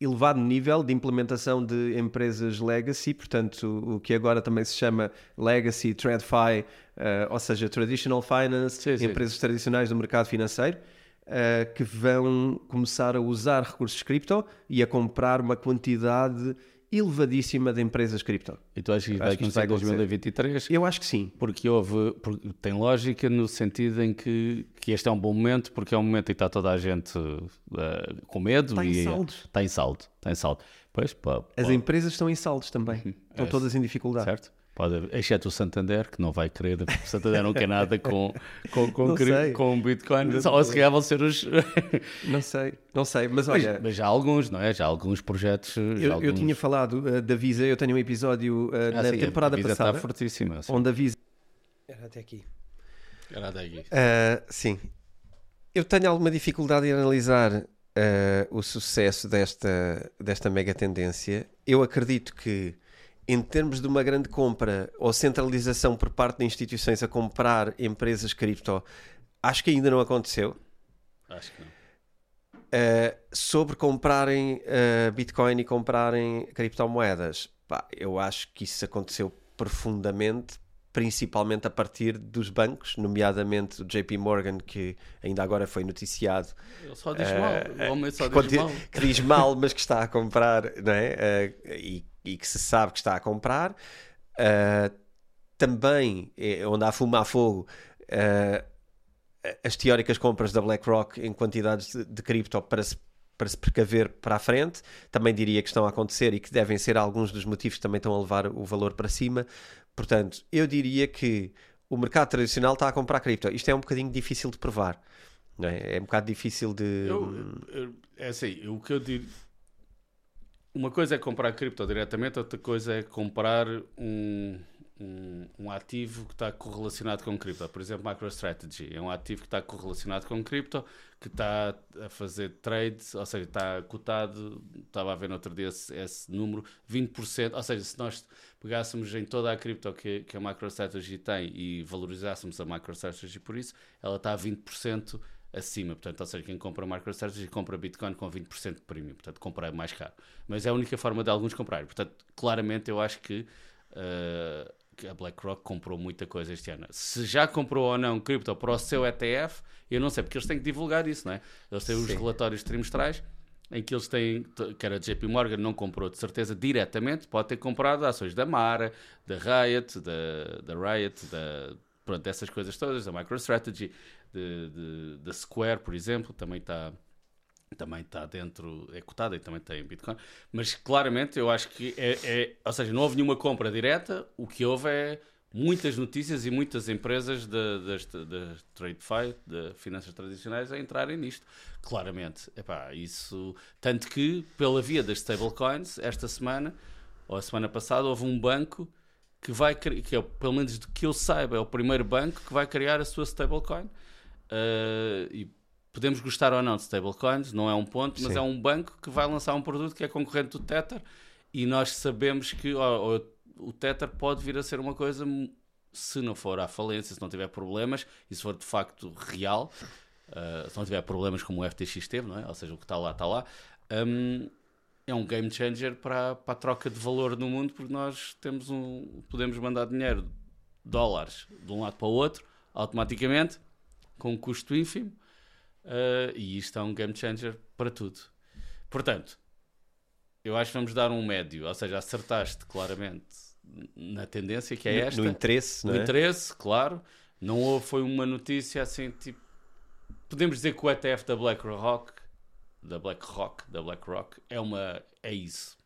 elevado nível de implementação de empresas legacy, portanto, o, que agora também se chama legacy, TradFi, ah, ou seja, traditional finance, Sim, sim. empresas tradicionais do mercado financeiro, ah, que vão começar a usar recursos cripto e a comprar uma quantidade elevadíssima de empresas cripto. E tu achas que vai que começar em acontecer. 2023? Eu acho que sim. Porque houve, porque tem lógica no sentido em que, que este é um bom momento, porque é um momento em que está toda a gente eh, com medo Está em e saldos. está em saldo, está em saldo. Pois, pá, As empresas estão em saldos também. Estão É, todas em dificuldade. certo? Pode, exceto o Santander, que não vai querer, porque o Santander não quer nada com, com, com, cri- com Bitcoin, só se calhar vão ser os. Não sei, não sei. Mas olha, Mas já há alguns, não é? Já há alguns projetos. eu, eu alguns- tinha falado uh, da Visa, eu tenho um episódio uh, Ah, na sim, temporada a Visa passada está fortíssima. sim. onde a Visa. Era até aqui. Era daqui. Uh, sim. Eu tenho alguma dificuldade em analisar uh, o sucesso desta, desta mega tendência. Eu acredito que, em termos de uma grande compra ou centralização por parte de instituições a comprar empresas cripto, acho que ainda não aconteceu. Acho que não. Uh, sobre comprarem uh, Bitcoin e comprarem criptomoedas, pá, eu acho que isso aconteceu profundamente, principalmente a partir dos bancos, nomeadamente o JP Morgan, que ainda agora foi noticiado. Ele só diz uh, mal, o homem só que, diz mal. Que diz mal, mas que está a comprar, não é? e, e, que se sabe que está a comprar. também, é, onde há fumo, há fogo as teóricas compras da BlackRock em quantidades de, de cripto para se, para se precaver para a frente, também diria que estão a acontecer e que devem ser alguns dos motivos que também estão a levar o valor para cima. Portanto, eu diria que o mercado tradicional está a comprar cripto. Isto é um bocadinho difícil de provar. É? é um bocado difícil de. Eu, é assim, o que eu digo. Uma coisa é comprar cripto diretamente, outra coisa é comprar um, um, um, ativo que está correlacionado com cripto. Por exemplo, MicroStrategy. É um ativo que está correlacionado com cripto, que está a fazer trades, ou seja, está cotado, estava a ver no outro dia esse, esse número, 20%, ou seja, se nós pegássemos em toda a cripto que, que a MicroStrategy tem e valorizássemos a MicroStrategy por isso, ela está a 20% acima. Portanto, ou seja, quem compra MicroStrategy compra Bitcoin com 20% de prémio. Portanto, comprar mais caro. Mas é a única forma de alguns comprar. Portanto, claramente eu acho que uh, que a BlackRock comprou muita coisa este ano. Se já comprou ou não cripto para o seu ETF, eu não sei, porque eles têm que divulgar isso, não é? Eles têm os relatórios trimestrais em que eles têm, que era JP Morgan, não comprou de certeza diretamente, pode ter comprado ações da Mara, da Riot, da, da Riot, da, pronto, dessas coisas todas, da MicroStrategy, da Square, por exemplo, também está também está dentro, é cotada e também tem Bitcoin, mas claramente eu acho que é, é, ou seja, não houve nenhuma compra direta, o que houve é muitas notícias e muitas empresas das TradeFi, de finanças tradicionais, a entrarem nisto, claramente. Epá, isso, tanto que, pela via das stablecoins, esta semana, ou a semana passada, houve um banco que vai, que é, pelo menos do que eu saiba, é o primeiro banco que vai criar a sua stablecoin, uh, e podemos gostar ou não de stablecoins, não é um ponto, mas Sim. é um banco que vai lançar um produto que é concorrente do Tether e nós sabemos que oh, oh, o Tether pode vir a ser uma coisa, se não for à falência, se não tiver problemas e se for de facto real, uh, se não tiver problemas como o FTX teve, não é? ou seja, o que está lá está lá. Um, é um game changer para, para a troca de valor no mundo porque nós temos um, podemos mandar dinheiro, dólares, de um lado para o outro, automaticamente, com um custo ínfimo, Uh, e isto é um game changer para tudo. Portanto, eu acho que vamos dar um médio, ou seja, acertaste claramente na tendência que é esta. No interesse, no é? interesse, claro. Não houve, foi uma notícia assim, tipo. Podemos dizer que o ETF da BlackRock, da BlackRock, da BlackRock, é uma. é isso.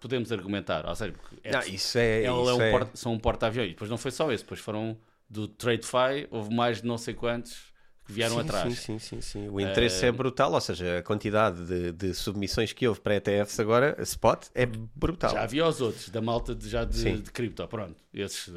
Podemos argumentar, ou seja, é, não, isso é, ela isso é um é... Porta, são um porta-aviões. Depois não foi só esse, depois foram do TradeFi, houve mais de não sei quantos que vieram sim, atrás. Sim, sim, sim, sim. O interesse uh... é brutal, ou seja, a quantidade de, de, submissões que houve para ETFs agora, spot, é brutal. Já havia os outros, da malta de, já de, de cripto, pronto. Esses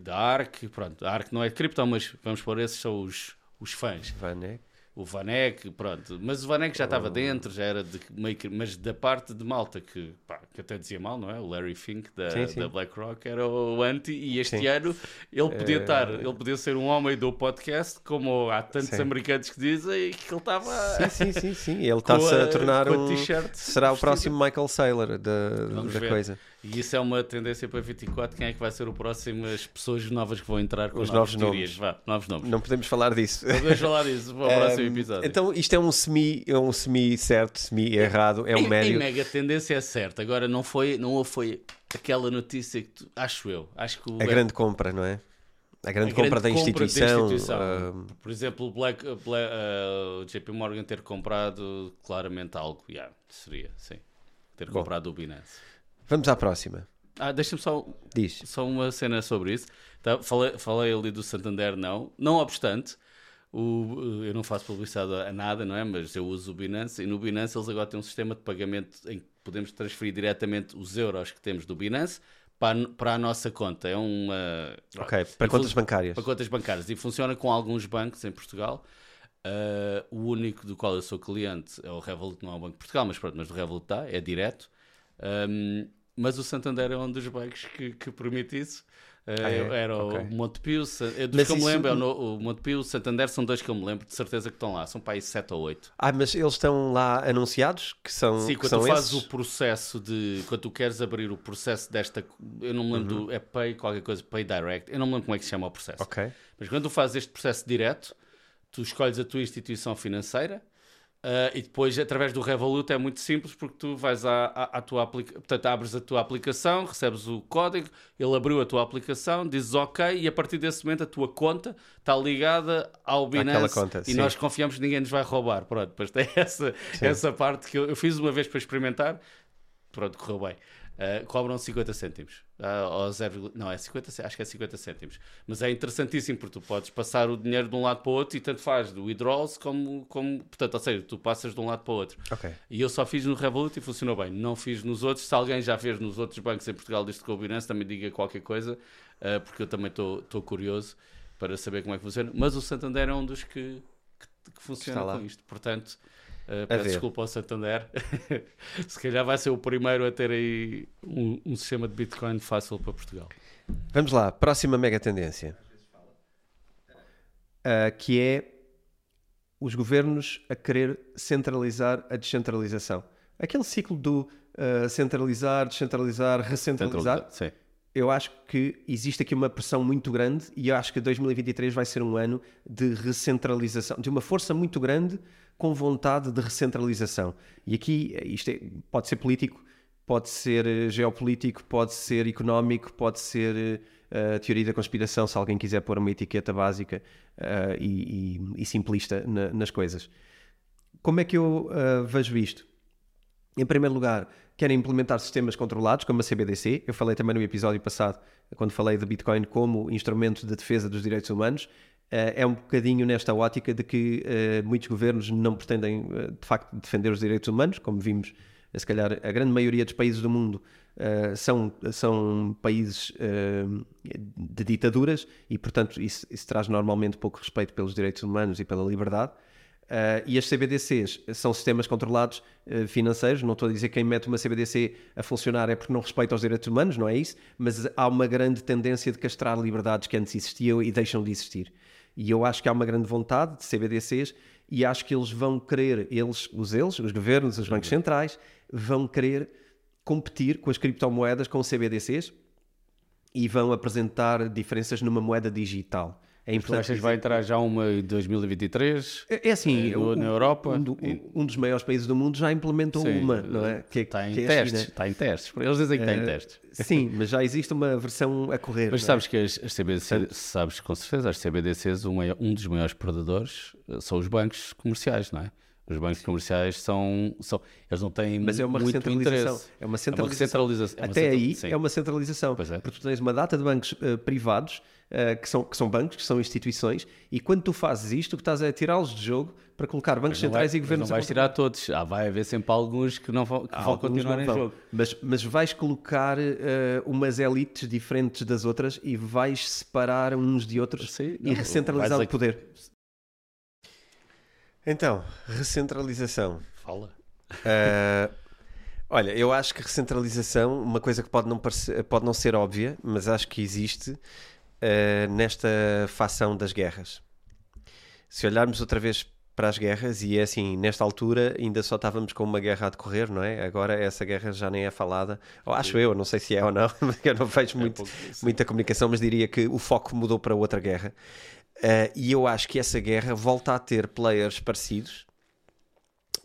da ARC, pronto. A ARC não é de cripto, mas vamos pôr esses são os, os fãs. Vanek o Vanek, pronto. Mas o Vanek já estava oh. dentro, já era de meio que, mas da parte de malta que, pá, que até dizia mal, não é? O Larry Fink da, sim, sim. da BlackRock era o anti e este sim. ano ele podia estar, uh... ele podia ser um homem do podcast, como há tantos americanos que dizem que ele estava. Sim, sim, sim, sim. Ele está-se a, tornar um. Será o próximo Michael Saylor da, da coisa. E isso é uma tendência para 24. Quem é que vai ser o próximo? As pessoas novas que vão entrar com os novos teorias. nomes. Vá, novos nomes. Não podemos falar disso. Não podemos falar disso para o próximo episódio. Então, isto é um semi, é um semi certo, semi errado, é um em, médio. Em mega tendência é certo. Agora não foi, não foi aquela notícia que tu, acho eu. Acho que a grande compra, não é? A grande, a compra, grande da, compra instituição, da, instituição. Uh... Por exemplo, o Black, Black uh, JP Morgan ter comprado claramente algo. Yeah, seria, sim. Ter Bom, comprado o Binance. Vamos à próxima. Ah, deixa-me só, Diz. só uma cena sobre isso. Tá, falei, falei ali do Santander, não. Não obstante, o, eu não faço publicidade a nada, não é? Mas eu uso o Binance e no Binance eles agora têm um sistema de pagamento em que podemos transferir diretamente os euros que temos do Binance para, para a nossa conta. É uma. Ok, para contas bancárias. Para contas bancárias. E funciona com alguns bancos em Portugal. Uh, o único do qual eu sou cliente é o Revolut, não é o Banco de Portugal, mas pronto, mas do Revolut está, é direto. Um, mas o Santander é um dos bancos que, que permite isso. Uh, Ah, é? Era Ok. o Montepio, é dos Mas que eu me isso- lembro, é o, Montepio, o Santander são dois que eu me lembro, de certeza que estão lá, são para aí 7 ou 8. Ah, mas eles estão lá anunciados? Que são, Sim, que quando são tu fazes o processo de. Quando tu queres abrir o processo desta. Eu não me lembro Uhum. do. É Pay, qualquer coisa, Pay Direct. Eu não me lembro como é que se chama o processo. Ok. Mas quando tu fazes este processo direto, tu escolhes a tua instituição financeira ah, e depois, através do Revolut, é muito simples porque tu vais à, à, à tua aplicação, portanto, abres a tua aplicação, recebes o código, ele abriu a tua aplicação, dizes OK e a partir desse momento a tua conta está ligada ao Binance conta, e sim. nós confiamos que ninguém nos vai roubar. Pronto, depois tem essa, essa parte que eu, eu fiz uma vez para experimentar, pronto, correu bem. Uh, cobram 50 cêntimos. Uh, ou 0, não, é 50, cê- acho que é 50 cêntimos. Mas é interessantíssimo porque tu podes passar o dinheiro de um lado para o outro e tanto faz do withdrawals como, como. Portanto, ou seja, tu passas de um lado para o outro. Ok. E eu só fiz no Revolut e funcionou bem. Não fiz nos outros. Se alguém já fez nos outros bancos em Portugal disto com o Binance, também diga qualquer coisa, uh, porque eu também estou curioso para saber como é que funciona. Mas o Santander é um dos que, que, que funciona com isto. Portanto, uh, peço desculpa ao Santander. Se calhar vai ser o primeiro a ter aí um, um sistema de Bitcoin fácil para Portugal. Vamos lá, próxima mega tendência. Ah, que é os governos a querer centralizar a descentralização. Aquele ciclo do ah, centralizar, descentralizar, recentralizar. Sim. Eu acho que existe aqui uma pressão muito grande e eu acho que 2023 vai ser um ano de recentralização, de uma força muito grande com vontade de recentralização. E aqui isto é- pode ser político, pode ser eh, geopolítico, pode ser económico, pode ser eh, teoria da conspiração, se alguém quiser pôr uma etiqueta básica eh, e, e- e simplista na- nas coisas. Como é que eu eh, vejo isto? Em primeiro lugar, querem implementar sistemas controlados, como a CBDC. Eu falei também no episódio passado, quando falei de Bitcoin como instrumento de defesa dos direitos humanos. Eh, É um bocadinho nesta ótica de que eh, muitos governos não pretendem, eh, de facto, defender os direitos humanos, como vimos, se calhar, a grande maioria dos países do mundo eh, são, são países eh, de ditaduras e, portanto, isso, isso traz normalmente pouco respeito pelos direitos humanos e pela liberdade. Uh, e as CBDCs são sistemas controlados uh, financeiros. Não estou a dizer que quem mete uma CBDC a funcionar é porque não respeita os direitos humanos, não é isso? Mas há uma grande tendência de castrar liberdades que antes existiam e deixam de existir. E eu acho que há uma grande vontade de CBDCs e acho que eles vão querer, eles, os eles, os governos, os bancos centrais, vão querer competir com as criptomoedas, com CBDCs e vão apresentar diferenças numa moeda digital. É importante achas que vai entrar já uma em 2023? é é assim, o- na Europa? um, do- um dos maiores países do mundo já implementou Sim, uma, não é? Que, Está em que é testes. China. Está em testes. Eles dizem que está em Eh, testes. Sim, mas já existe uma versão a correr. Mas é? sabes que as, as CBDCs, sabes com certeza, as CBDCs, um, um dos maiores predadores eh, são os bancos comerciais, não é? Os bancos comerciais são, são. Eles não têm Mas é uma muito recentralização. interesse. É uma É centralização. uma. É uma Até central- aí sim. é uma centralização. Pois é. Porque tu tens uma data de bancos eh, privados eh, que, são, que são bancos, que são instituições, e quando tu fazes isto, o que estás a tirá-los de jogo para colocar bancos Não, vai, centrais e mas governos não a vais tirar todos. Ah, vai haver sempre alguns que, não vão, que vão continuar não em vão. jogo. Mas, mas vais colocar eh, umas elites diferentes das outras e vais separar uns de outros Sim, e não, recentralizar o poder. Então, recentralização. Fala. Ah, olha, eu acho que recentralização, uma coisa que pode não, parecer- pode não ser óbvia, mas acho que existe ah, nesta facção das guerras. Se olharmos outra vez para as guerras, e é assim, nesta altura ainda só estávamos com uma guerra a decorrer, não é? Agora essa guerra já nem é falada, ou acho eu, não sei se é ou não, porque eu não vejo muito, pouco- sim. muita comunicação, mas diria que o foco mudou para outra guerra. Ah, e eu acho que essa guerra volta a ter players parecidos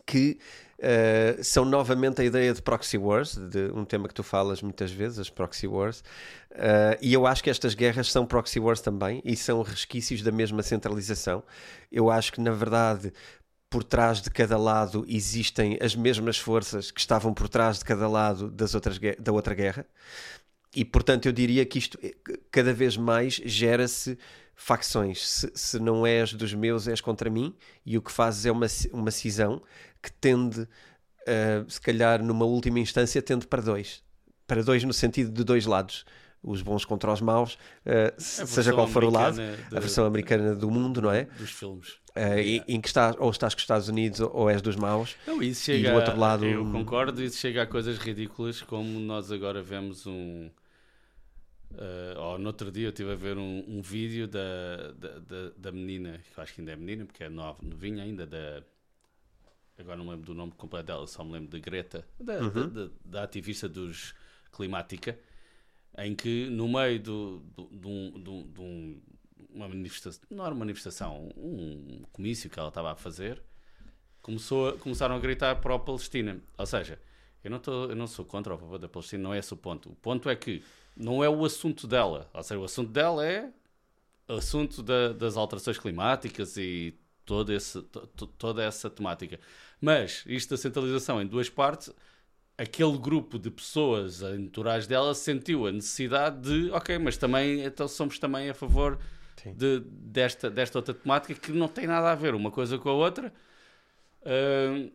que eh, são novamente a ideia de proxy wars, de um tema que tu falas muitas vezes, as proxy wars, Eh, e eu acho que estas guerras são proxy wars também e são resquícios da mesma centralização. Eu acho que, na verdade, por trás de cada lado existem as mesmas forças que estavam por trás de cada lado das outras, da outra guerra. E portanto eu diria que isto eh, cada vez mais gera-se facções. Se, se não és dos meus, és contra mim, e o que fazes é uma, uma cisão que tende, eh, se calhar numa última instância, tende para dois. Para dois no sentido de dois lados. Os bons contra os maus, A seja qual for o lado, de- a versão americana do mundo, não é? Dos filmes. Eh, em, em que estás, ou estás com os Estados Unidos ou és dos maus. Não, isso E chega do outro lado, eu concordo, isso chega a coisas ridículas como nós agora vemos um Uh, ou no outro dia eu estive a ver um, um vídeo da, da, da, da, menina, que eu acho que ainda é menina, porque é nova, novinha ainda, da. Agora não me lembro do nome completo dela, só me lembro de Greta, da, uhum. da, da, da, ativista dos Climática, em que no meio do, do, do, do, do um, uma manifestação, não era uma manifestação, um comício que ela estava a fazer, começou começaram a gritar para a Palestina. Ou seja, eu não, tô, eu não sou contra o favor da Palestina, não é esse o ponto. O ponto é que não é o assunto dela. Ou seja, o assunto dela é o assunto da, das alterações climáticas e todo esse, to, toda essa temática. Mas isto da centralização em duas partes, aquele grupo de pessoas entourage dela sentiu a necessidade de, ok, mas também então somos também a favor de, desta, desta outra temática que não tem nada a ver uma coisa com a outra. Uh,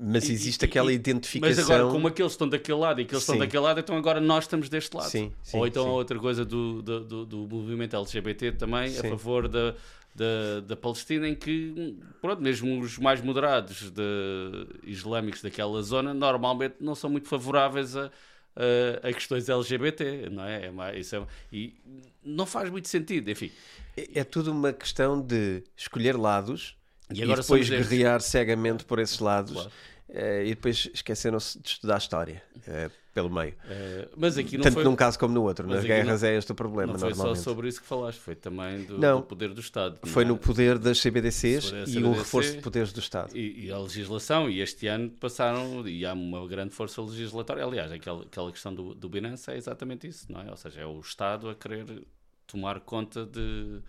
mas existe e, aquela e, identificação. Mas agora, como aqueles estão daquele lado e aqueles sim. estão daquele lado, então agora nós estamos deste lado. Sim, sim, Ou então a outra coisa do, do, do, do movimento LGBT também, a favor da, da, da Palestina, em que, pronto, mesmo os mais moderados de, islâmicos daquela zona, normalmente não são muito favoráveis a, a, a questões LGBT, não é? é, isso é e não faz muito sentido, enfim. É, é tudo uma questão de escolher lados e, e depois guerrear cegamente por esses lados. Claro. Uh, e depois esqueceram-se de estudar a história uh, pelo meio. Uh, mas aqui Tanto foi... num caso como no outro. Nas guerras não... é este o problema. Não foi só sobre isso que falaste, foi também do, não, do poder do Estado. Foi é? no poder das CBDCs CBDC, e um reforço de poderes do Estado. E, e, a legislação, e este ano passaram, e há uma grande força legislatória. Aliás, aquela, aquela questão do, do Binance é exatamente isso, não é? Ou seja, é o Estado a querer tomar conta de,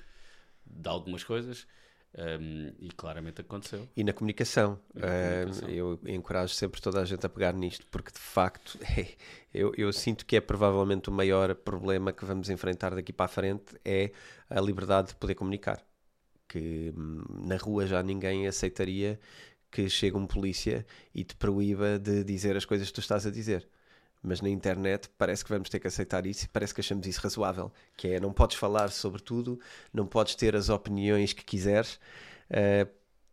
de algumas coisas um, e claramente aconteceu. E na comunicação. E na comunicação. eu encorajo sempre toda a gente a pegar nisto, porque de facto é, eu, eu, sinto que é provavelmente o maior problema que vamos enfrentar daqui para a frente é a liberdade de poder comunicar. Que hum, na rua já ninguém aceitaria que chegue um polícia e te proíba de dizer as coisas que tu estás a dizer mas na internet parece que vamos ter que aceitar isso e parece que achamos isso razoável, que é não podes falar sobre tudo, não podes ter as opiniões que quiseres, uh,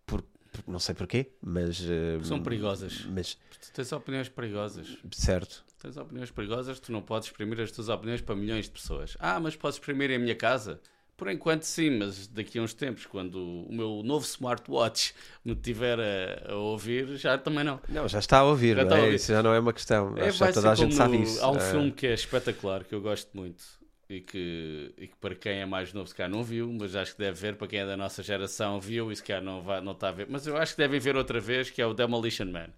por, por, não sei porquê, mas... Uh, São perigosas. Mas, tu tens opiniões perigosas. Certo. Tens opiniões perigosas, tu não podes exprimir as tuas opiniões para milhões de pessoas. Ah, mas podes exprimir em minha casa? Por enquanto sim, mas daqui a uns tempos, quando o meu novo smartwatch me tiver a, a ouvir, já também não. Não, já está a ouvir, já, não é? isso já não é uma questão. É, já toda a gente sabe isso. Há um é... filme que é espetacular, que eu gosto muito. E que, e que para quem é mais novo se calhar não viu, mas acho que deve ver, para quem é da nossa geração viu e se calhar não, vai, não está a ver. Mas eu acho que devem ver outra vez, que é o Demolition Man.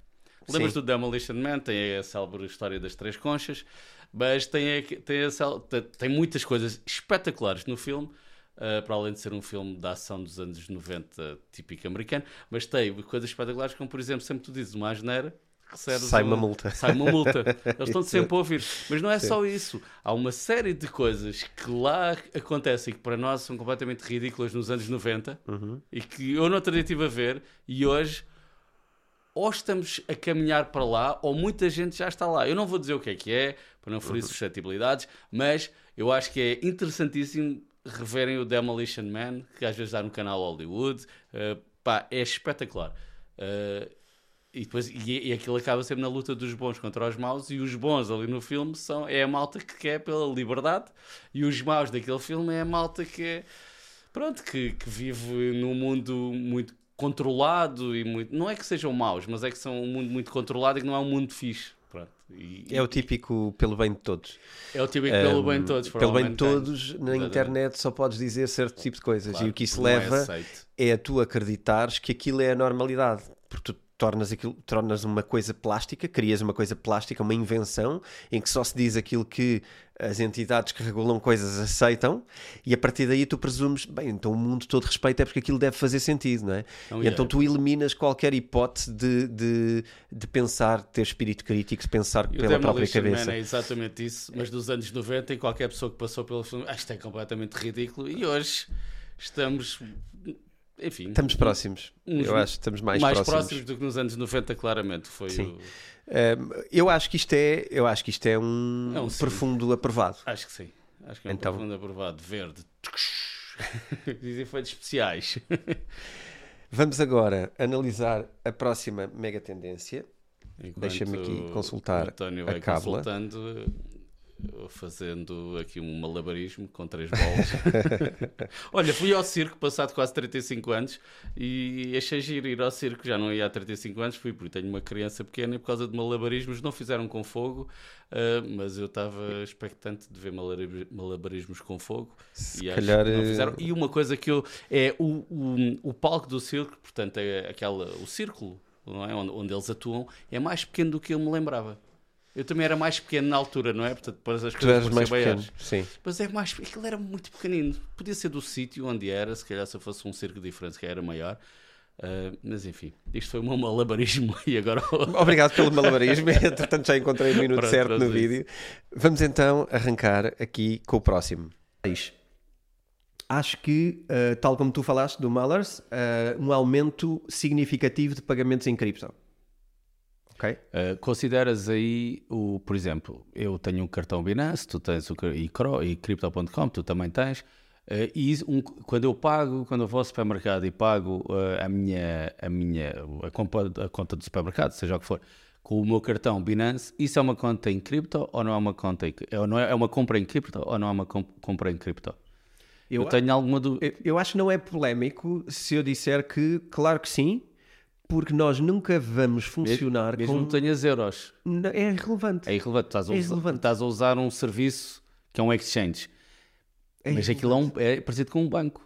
Lembras do Demolition Man? Tem a célebre história das três conchas, mas tem, a, tem, a, tem muitas coisas espetaculares no filme Uh, para além de ser um filme de ação dos anos 90, típico americano, mas tem coisas espetaculares, como por exemplo, sempre tu dizes uma asneira, sai uma, uma multa. Sai uma multa. Eles estão sempre a ouvir. Mas não é Sim. só isso. Há uma série de coisas que lá acontecem que para nós são completamente ridículas nos anos 90 uhum. e que eu não teria estive a ver e hoje ou estamos a caminhar para lá ou muita gente já está lá. Eu não vou dizer o que é que é, para não ferir uhum. suscetibilidades, mas eu acho que é interessantíssimo reverem o Demolition Man, que às vezes dá no canal Hollywood. Uh, pá, é espetacular. Uh, e depois e, e aquilo acaba sempre na luta dos bons contra os maus e os bons ali no filme são é a malta que quer pela liberdade e os maus daquele filme é a malta que é pronto que, que vive num mundo muito controlado e muito não é que sejam maus mas é que são um mundo muito controlado e que não é um mundo fixe Pronto. E, é o típico pelo bem de todos. É o típico pelo um, bem de todos. Pelo bem de todos, na Exatamente. internet só podes dizer certo tipo de coisas. Claro, e o que isso leva é, é a tu acreditares que aquilo é a normalidade. Porque tu tornas, aquilo, tornas uma coisa plástica, crias uma coisa plástica, uma invenção, em que só se diz aquilo que as entidades que regulam coisas aceitam, e a partir daí tu presumes, bem, então o mundo todo respeita é porque aquilo deve fazer sentido, não é? Oh, yeah. Então tu eliminas qualquer hipótese de, de, de pensar, ter espírito crítico, de pensar e pela própria cabeça. Man é exatamente isso, mas dos anos 90 e qualquer pessoa que passou pelo filme, acho que é completamente ridículo, e hoje estamos enfim. Estamos próximos. Eu acho que estamos mais, mais próximos. próximos do que nos anos 90, claramente. Foi Sim. O... Um, eu acho que isto é, eu acho que isto é um, é um profundo aprovado. Acho que sim. Acho que é um então... profundo aprovado. Verde. Dizem efeitos especiais. Vamos agora analisar a próxima mega tendência. Deixa-me aqui consultar António vai a cábula. consultando fazendo aqui um malabarismo com três bolas. Olha, fui ao circo passado quase 35 anos e achei giro ir ao circo. Já não ia há 35 anos, fui porque tenho uma criança pequena e por causa de malabarismos não fizeram com fogo, uh, mas eu estava expectante de ver malabarismos com fogo. Se e calhar... não fizeram. Eh, e uma coisa que eu. É o, o, o palco do circo, portanto, é aquela, o círculo não é? onde, onde eles atuam, é mais pequeno do que eu me lembrava. Eu também era mais pequeno na altura, não é? Portanto, depois as coisas mais pequeno, sim. Mas é mais, aquilo era muito pequenino. Podia ser do sítio onde era, se calhar se fosse um circo diferente, que era maior. Uh, mas enfim, isto foi o meu malabarismo e agora. Obrigado pelo malabarismo. Entretanto, já encontrei o minuto Pronto, certo no vídeo. Vamos então arrancar aqui com o próximo. Acho que, uh, tal como tu falaste do Mullers, uh, um aumento significativo de pagamentos em cripto. Uh, consideras aí, o, por exemplo, eu tenho um cartão Binance, tu tens o e, e Crypto.com, tu também tens. Uh, e um, quando eu pago, quando eu vou ao supermercado e pago uh, a minha, a minha a, conta, a conta do supermercado, seja o que for, com o meu cartão Binance, isso é uma conta em cripto ou não é uma conta em, é, não é, é uma compra em cripto ou não é uma comp compra em cripto? Eu, eu tenho alguma dúvida. Eu, eu acho que não é polémico se eu disser que, claro que sim, porque nós nunca vamos funcionar mesmo, mesmo com... que tenhas euros. É irrelevante. É irrelevante. Estás a, é irrelevante. Estás a usar um serviço que é um exchange. É Mas aquilo é, um, é parecido com um banco.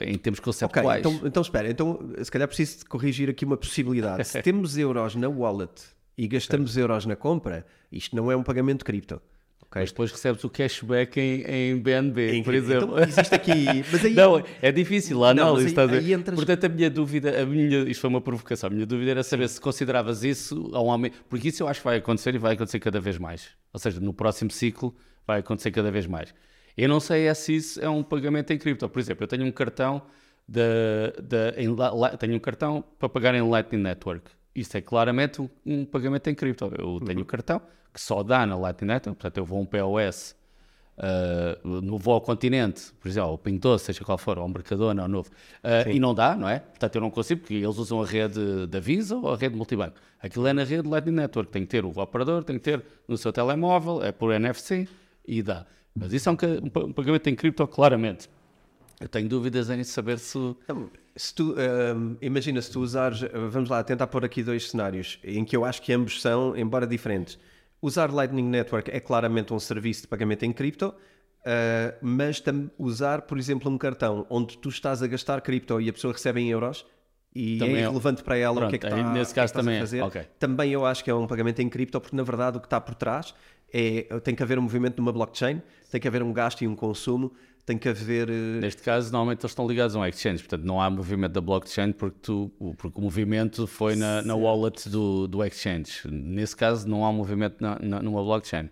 Em termos conceptuais. Okay, então, então espera, então se calhar preciso corrigir aqui uma possibilidade. Se temos euros na wallet e gastamos euros na compra, isto não é um pagamento cripto. Okay. Mas depois recebes o cashback em, em BNB, em, por exemplo. Então, existe aqui. Mas aí... Não, é difícil a análise. Não, aí, aí entras... Portanto, a minha dúvida, a minha, isto foi uma provocação, a minha dúvida era saber se consideravas isso a um aumento. Porque isso eu acho que vai acontecer e vai acontecer cada vez mais. Ou seja, no próximo ciclo vai acontecer cada vez mais. Eu não sei é se isso é um pagamento em cripto. Por exemplo, eu tenho um cartão de, de, em, tenho um cartão para pagar em Lightning Network. Isso é claramente um, um pagamento em cripto. Eu tenho o uhum. cartão que só dá na Lightning Network, portanto eu vou a um POS uh, no voo ao continente, por exemplo, ao Pinto, seja qual for, ao Mercadona, ao Novo, uh, e não dá, não é? Portanto eu não consigo, porque eles usam a rede da Visa ou a rede multibanco. Aquilo é na rede Lightning Network, tem que ter o operador, tem que ter no seu telemóvel, é por NFC e dá. Mas isso é um, um pagamento em cripto, claramente. Eu tenho dúvidas em saber se. Se tu, um, imagina, se tu usares, vamos lá, tentar pôr aqui dois cenários em que eu acho que ambos são, embora diferentes. Usar Lightning Network é claramente um serviço de pagamento em cripto, uh, mas usar, por exemplo, um cartão onde tu estás a gastar cripto e a pessoa recebe em euros e também é, é irrelevante para ela Pronto, o que é que, está, nesse caso que é também a fazer. É. Okay. Também eu acho que é um pagamento em cripto, porque na verdade o que está por trás é tem que haver um movimento numa blockchain, tem que haver um gasto e um consumo tem que haver. Eh, Neste caso, normalmente eles estão ligados a um exchange, portanto não há movimento da blockchain porque, tu, porque o movimento foi na, na wallet do, do exchange. Nesse caso, não há movimento na, na, numa blockchain.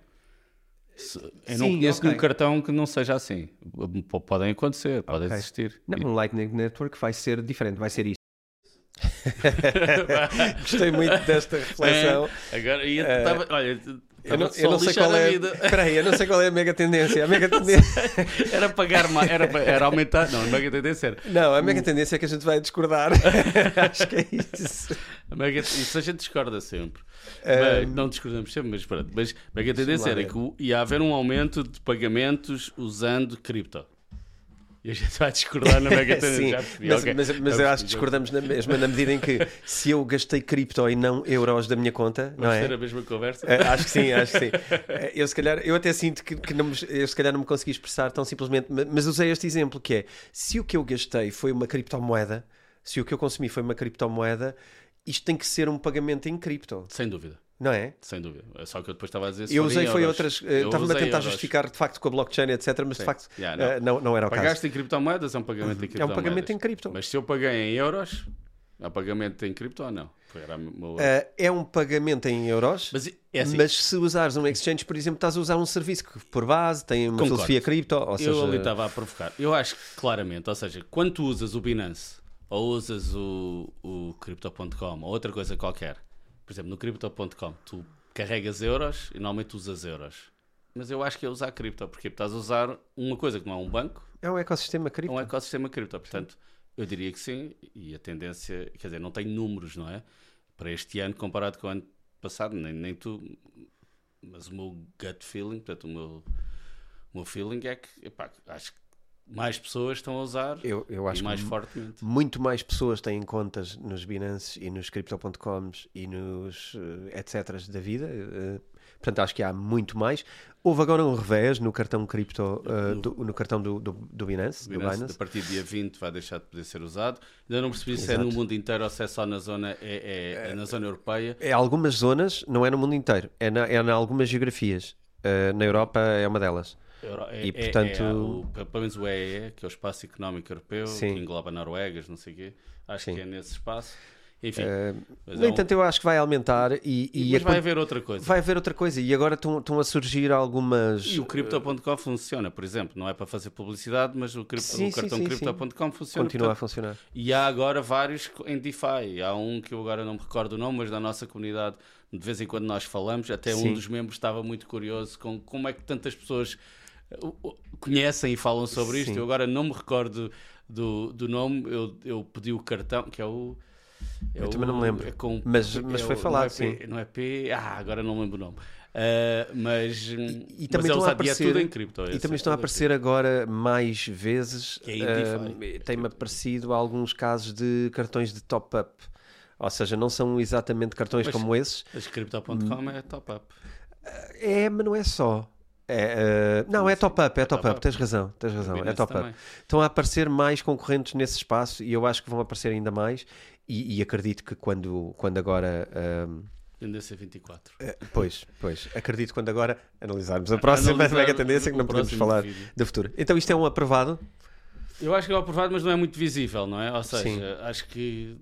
Eu não Sim, conheço okay. nenhum cartão que não seja assim. Podem acontecer, pode okay. existir. Não, um Lightning Network vai ser diferente, vai ser isso. Gostei muito desta reflexão. É, agora, uh, tava, olha, eu não, eu não sei qual é. Peraí, eu não sei qual é a mega tendência. A mega tendência. era pagar mais, era, era aumentar. Não, a mega tendência era. Não, a mega tendência é que a gente vai discordar. Acho que é isso. A mega, isso a gente discorda sempre. Um... Mas, não discordamos sempre, mas pronto. Mas a mega tendência era que ia haver um aumento de pagamentos usando cripto. E a gente vai discordar na mega Sim, mas, okay. mas, mas eu acho que discordamos na mesma, na medida em que se eu gastei cripto e não euros da minha conta, Vamos não é? a mesma conversa? Uh, acho que sim, acho que sim. Uh, eu se calhar, eu até sinto que, que não, eu se calhar não me consegui expressar tão simplesmente, mas usei este exemplo que é, se o que eu gastei foi uma criptomoeda, se o que eu consumi foi uma criptomoeda, isto tem que ser um pagamento em cripto. Sem dúvida. Não é? Sem dúvida. É só que eu depois estava a dizer Eu usei foi outras. Eh, estava-me a tentar euros. justificar de facto com a blockchain, etc. Mas Sim. de facto yeah, não. Uh, não. não, era o Pagaste caso. em criptomoedas, é um pagamento em criptomoedas. É um pagamento em cripto. Mas se eu paguei em euros, é um pagamento em cripto ou não? Uh, é um pagamento em euros, mas, é assim. mas, se usares um exchange, por exemplo, estás a usar um serviço que por base tem uma Concordo. filosofia cripto. Ou seja... Eu ali estava a provocar. Eu acho que claramente, ou seja, quando tu usas o Binance ou usas o, o Crypto.com ou outra coisa qualquer, por exemplo, no Crypto.com, tu carregas euros e normalmente usas euros. Mas eu acho que é usar cripto, porque estás a usar uma coisa que não é um banco. É um ecossistema cripto. É um ecossistema cripto. Portanto, sim. eu diria que sim. E a tendência, quer dizer, não tem números, não é? Para este ano comparado com o ano passado, nem, nem tu. mas o meu gut feeling, portanto, o meu, o meu feeling é que epá, acho que mais pessoas estão a usar eu, eu acho mais fortemente. Muito mais pessoas têm contas nos Binance e nos Crypto.coms e nos uh, etc. da vida. Uh, portanto, acho que há muito mais. Houve agora um revés no cartão cripto, uh, no, do, no cartão do, do, do, Binance, Binance, do Binance. A partir do dia 20 vai deixar de poder ser usado. Ainda não percebi Exato. se é no mundo inteiro ou se é só na zona, é, é, é na zona europeia. É algumas zonas, não é no mundo inteiro, é na, é algumas geografias. na Europa é uma delas. É, e, portanto... É, é, o, pelo menos o EE, que é o Espaço Económico Europeu, Sim. que engloba Noruegas, não sei o quê. Acho Sim. que é nesse espaço. Enfim, uh, no entanto, eu acho que vai aumentar e, e mas vai haver outra coisa. Vai haver outra coisa e agora estão a surgir algumas. E o Crypto.com funciona, por exemplo, não é para fazer publicidade, mas o, cripto, sim, o cartão Crypto.com funciona. Continua portanto, a funcionar. E há agora vários em DeFi. Há um que eu agora não me recordo o nome, mas da nossa comunidade, de vez em quando nós falamos, até sim. um dos membros estava muito curioso com como é que tantas pessoas conhecem e falam sobre Sim. isto. Eu agora não me recordo do, do nome, eu, eu pedi o cartão, que é o. É eu o, também não me lembro. É com, mas mas é foi o, falado, não é sim. não é P. Ah, agora não lembro o nome. Uh, mas, e, e também estão a aparecer, tudo em cripto. E também estão a aparecer agora mais vezes. É uh, Tem-me aparecido alguns casos de cartões de top-up. Ou seja, não são exatamente cartões mas, como esses. Mas Crypto.com é top-up. É, mas não é só. É, uh, não, é top-up, é top-up, tens razão, tens razão, é top-up. Estão a aparecer mais concorrentes nesse espaço e eu acho que vão aparecer ainda mais e, e acredito que quando, quando agora... Um, Tendência 24. Uh, pois, pois. Acredito quando agora analisarmos a próxima Analisar mega tendência que não podemos falar da futuro. Então isto é um aprovado? Eu acho que é um aprovado, mas não é muito visível, não é? Ou seja, sim. acho que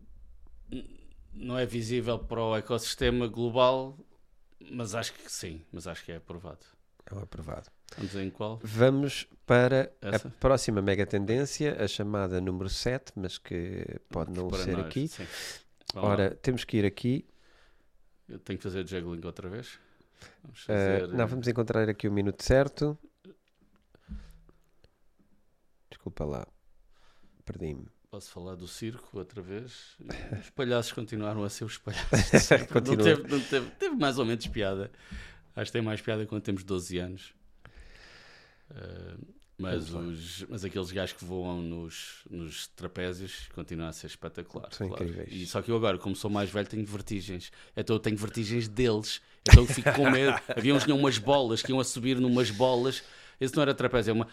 não é visível para o ecossistema global, mas acho que sim, mas acho que é aprovado. É o aprovado. Vamos em qual? Vamos para Essa? a próxima mega tendência, a chamada número 7, mas que pode não para ser nós, aqui. Sim. Ora, temos que ir aqui. Eu tenho que fazer juggling outra vez. Vamos fazer... uh, não, vamos encontrar aqui o minuto certo. Desculpa lá, perdi-me. Posso falar do circo outra vez? Os palhaços continuaram a ser os palhaços. não, teve, não teve, teve mais ou menos piada. Acho que tem mais piada quando temos 12 anos. Uh, mas, os, mas aqueles gajos que voam nos, nos trapézios continuam a ser espetaculares. São claro. incríveis. E, só que eu agora, como sou mais velho, tenho vertigens. Então eu tenho vertigens deles. Então eu fico com medo. Havia uns umas bolas que iam a subir numas bolas. Esse não era trapézio, é uma.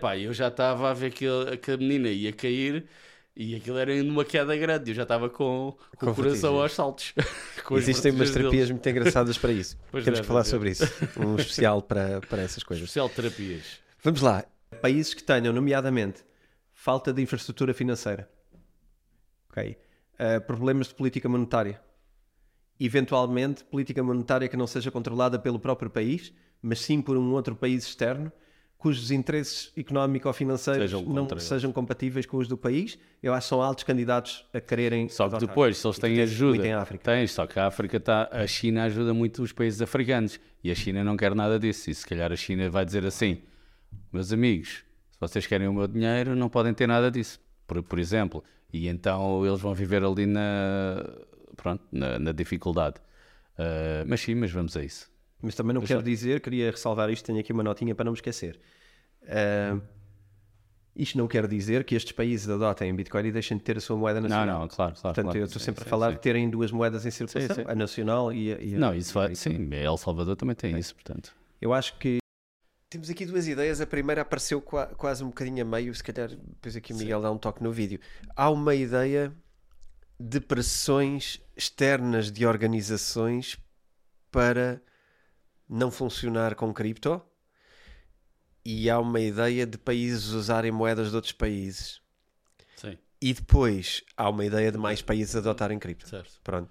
Pá, eu já estava a ver que, que a menina ia cair e aquilo era numa queda grande, eu já estava com, com, com o coração aos saltos. Existem umas terapias deles. muito engraçadas para isso. Pois Temos que falar sobre isso. Um especial para, para essas coisas. Especial de terapias. Vamos lá. Países que tenham, nomeadamente, falta de infraestrutura financeira. Ok. Uh, problemas de política monetária. Eventualmente, política monetária que não seja controlada pelo próprio país, mas sim por um outro país externo cujos interesses económico-financeiros sejam não sejam compatíveis com os do país, eu acho que são altos candidatos a quererem. Só que depois, se eles têm ajuda, em África. Tens, só que a África está. A China ajuda muito os países africanos e a China não quer nada disso. E se calhar a China vai dizer assim: meus amigos, se vocês querem o meu dinheiro, não podem ter nada disso, por, por exemplo. E então eles vão viver ali na, pronto, na, na dificuldade. Uh, mas sim, mas vamos a isso. Mas também não quero dizer, queria ressalvar isto, tenho aqui uma notinha para não me esquecer. Uh, isto não quer dizer que estes países adotem Bitcoin e deixem de ter a sua moeda nacional. Não, não, claro, claro. Portanto, claro, eu estou sim, sempre sim, a falar sim. de terem duas moedas em circulação, a nacional e a, e a Não, isso vai, sim, El Salvador também tem isso, portanto. Eu acho que temos aqui duas ideias. A primeira apareceu quase um bocadinho a meio, se calhar depois aqui o Miguel dá um toque no vídeo. Há uma ideia de pressões externas de organizações para não funcionar com cripto e há uma ideia de países usarem moedas de outros países. Sim. E depois há uma ideia de mais países adotarem cripto. Certo. Pronto.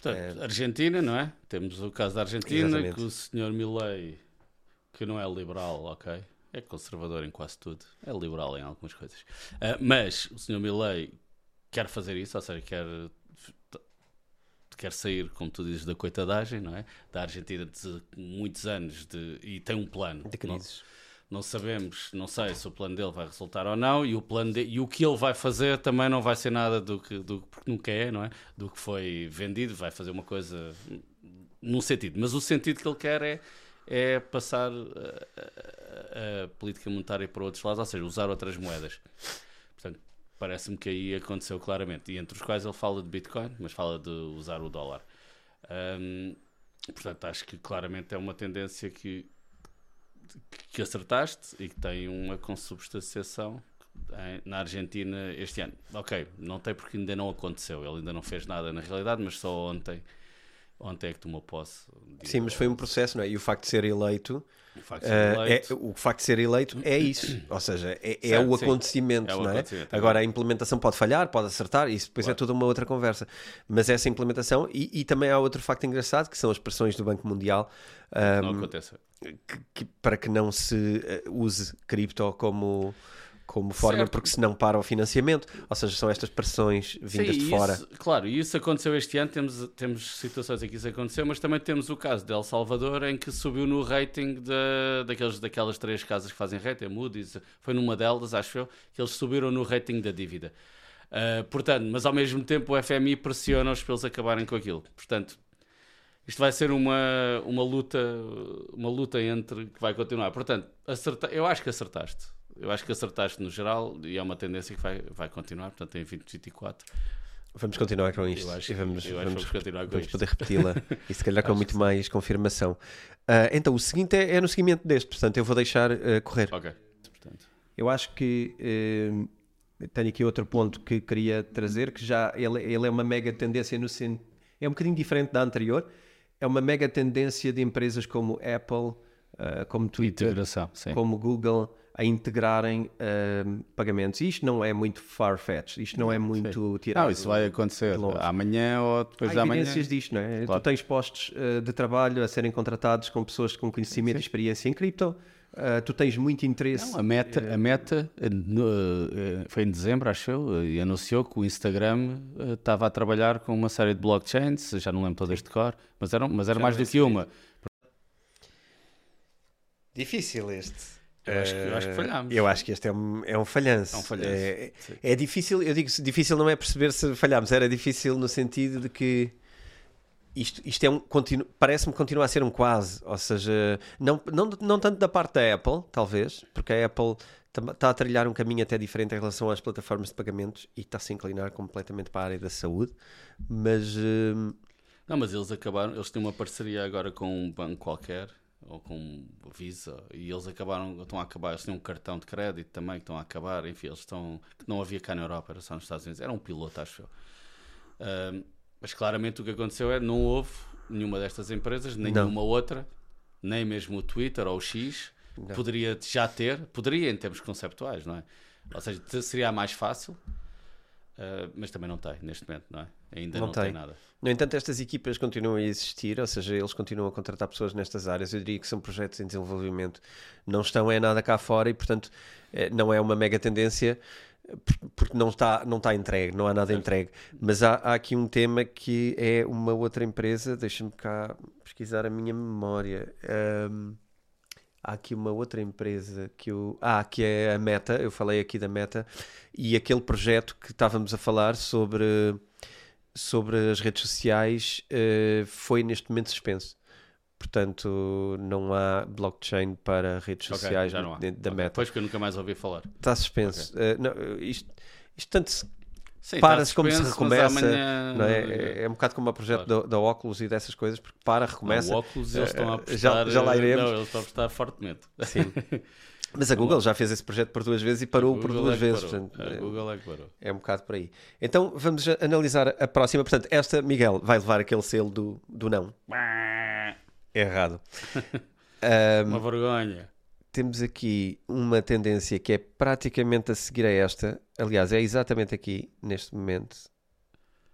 Portanto, é... Argentina, não é? Temos o caso da Argentina, Exatamente. que o senhor Milley, que não é liberal, ok? É conservador em quase tudo. É liberal em algumas coisas. Uh, mas o senhor Milley quer fazer isso, ou seja, quer quer sair, como tu dizes, da coitadagem, não é? Da Argentina de muitos anos de, e tem um plano. De crises. Não, não, sabemos, não sei se o plano dele vai resultar ou não e o plano de, e o que ele vai fazer também não vai ser nada do que do porque nunca é, não é? Do que foi vendido, vai fazer uma coisa num sentido. Mas o sentido que ele quer é, é passar a, a, a política monetária para outros lados, ou seja, usar outras moedas. Parece-me que aí aconteceu claramente. E entre os quais ele fala de Bitcoin, mas fala de usar o dólar. Um, portanto, acho que claramente é uma tendência que, que acertaste e que tem uma consubstanciação na Argentina este ano. Ok, não tem porque ainda não aconteceu, ele ainda não fez nada na realidade, mas só ontem, ontem é que tomou posse. Sim, mas foi um processo, não é? E o facto de ser eleito. O facto de ser eleito, uh, é, o facto de ser eleito é isso, ou seja, é, é certo, o acontecimento, é o não é? Agora a implementação pode falhar, pode acertar, isso depois é claro. é toda uma outra conversa. Mas essa implementação, e, e, também há outro facto engraçado que são as pressões do Banco Mundial um. Que, que, para que não se uh, use cripto como como forma, certo. porque senão para o financiamento. Ou seja, são estas pressões vindas Sim, de fora. Isso, claro, e isso aconteceu este ano. Temos, temos situações em que isso aconteceu, mas também temos o caso de El Salvador, em que subiu no rating de, daqueles, daquelas três casas que fazem rating, Moody's, foi numa delas, acho eu, que eles subiram no rating da dívida. Uh, portanto, mas ao mesmo tempo o FMI pressiona-os para eles acabarem com aquilo. Portanto, isto vai ser uma, uma luta uma luta entre que vai continuar. Portanto, acerta, eu acho que acertaste eu acho que acertaste no geral e é uma tendência que vai, vai continuar, portanto, em 2024. Vamos continuar com isto. Eu acho, e vamos, vamos, vamos continuar com vamos poder repeti-la e se calhar com muito mais confirmação. Uh, então, o seguinte é, é, no seguimento deste, portanto, eu vou deixar uh, correr. Ok. Portanto. Eu acho que uh, tenho aqui outro ponto que queria trazer, que já ele, ele é uma mega tendência no é um bocadinho diferente da anterior. É uma mega tendência de empresas como Apple, como Twitter, como Google a integrarem uh, pagamentos. Isto não é muito far-fetched, isto não é muito tirado. Não, isso vai acontecer amanhã ou depois Há da manhã. Há evidências disto, não é? Claro. Tu tens postos uh, de trabalho a serem contratados com pessoas com conhecimento Sim. e experiência em cripto. Uh, tu tens muito interesse. Não, a Meta, a meta no, foi em dezembro, acho eu, e anunciou que o Instagram estava a trabalhar com uma série de blockchains, já não lembro todas de cor, mas, eram, mas era mais do que uma. Difícil este. Eu acho, que, eu acho que falhámos. Eu acho que este é um, é um falhanço. É, um falhanço. É, é, difícil, eu digo difícil não é perceber se falhámos, era difícil no sentido de que isto, isto é um continu, parece-me continuar a ser um quase, ou seja, não, não, não tanto da parte da Apple, talvez, porque a Apple está a trilhar um caminho até diferente em relação às plataformas de pagamentos e está a se inclinar completamente para a área da saúde, mas. Hum, não, mas eles acabaram, eles têm uma parceria agora com um banco qualquer ou com Visa, e eles acabaram, estão a acabar, eles têm um cartão de crédito também que estão a acabar, enfim, eles estão, que não havia cá na Europa, era só nos Estados Unidos, era um piloto, acho eu. Mas claramente o que aconteceu é não houve nenhuma destas empresas, nem nenhuma outra, nem mesmo o Twitter ou o X, não. poderia já ter, poderia em termos conceptuais, não é? Ou seja, seria mais fácil, uh, mas também não tem neste momento, não é? Ainda não, não tem. tem nada. No entanto, estas equipas continuam a existir, ou seja, eles continuam a contratar pessoas nestas áreas. Eu diria que são projetos em desenvolvimento, não estão é nada cá fora e, portanto, é, não é uma mega tendência porque não está, não está entregue, não há nada entregue. Mas há, há aqui um tema que é uma outra empresa, deixa-me cá pesquisar a minha memória. Um, há aqui uma outra empresa que eu. Ah, que é a Meta, eu falei aqui da Meta, e aquele projeto que estávamos a falar sobre sobre as redes sociais uh, foi neste momento suspenso. Portanto, não há blockchain para redes okay, sociais dentro da okay. Meta. Pois que eu nunca mais ouvi falar. Está suspenso. Okay. Uh, não, isto, isto tanto se para-se como se recomeça. Amanhã... Não é? é um bocado como o projeto claro. da, óculos e dessas coisas, porque para, recomeça. Não, o óculos eles estão a apostar, já, já lá iremos. Não, eles estão a apostar fortemente. Sim. Mas a Google já fez esse projeto por duas vezes e parou por duas é vezes. Portanto, a Google é que parou. É um bocado por aí. Então vamos analisar a próxima. Portanto, esta, Miguel, vai levar aquele selo do, do não. Errado. um, uma vergonha. Temos aqui uma tendência que é praticamente a seguir a esta. Aliás, é exatamente aqui, neste momento.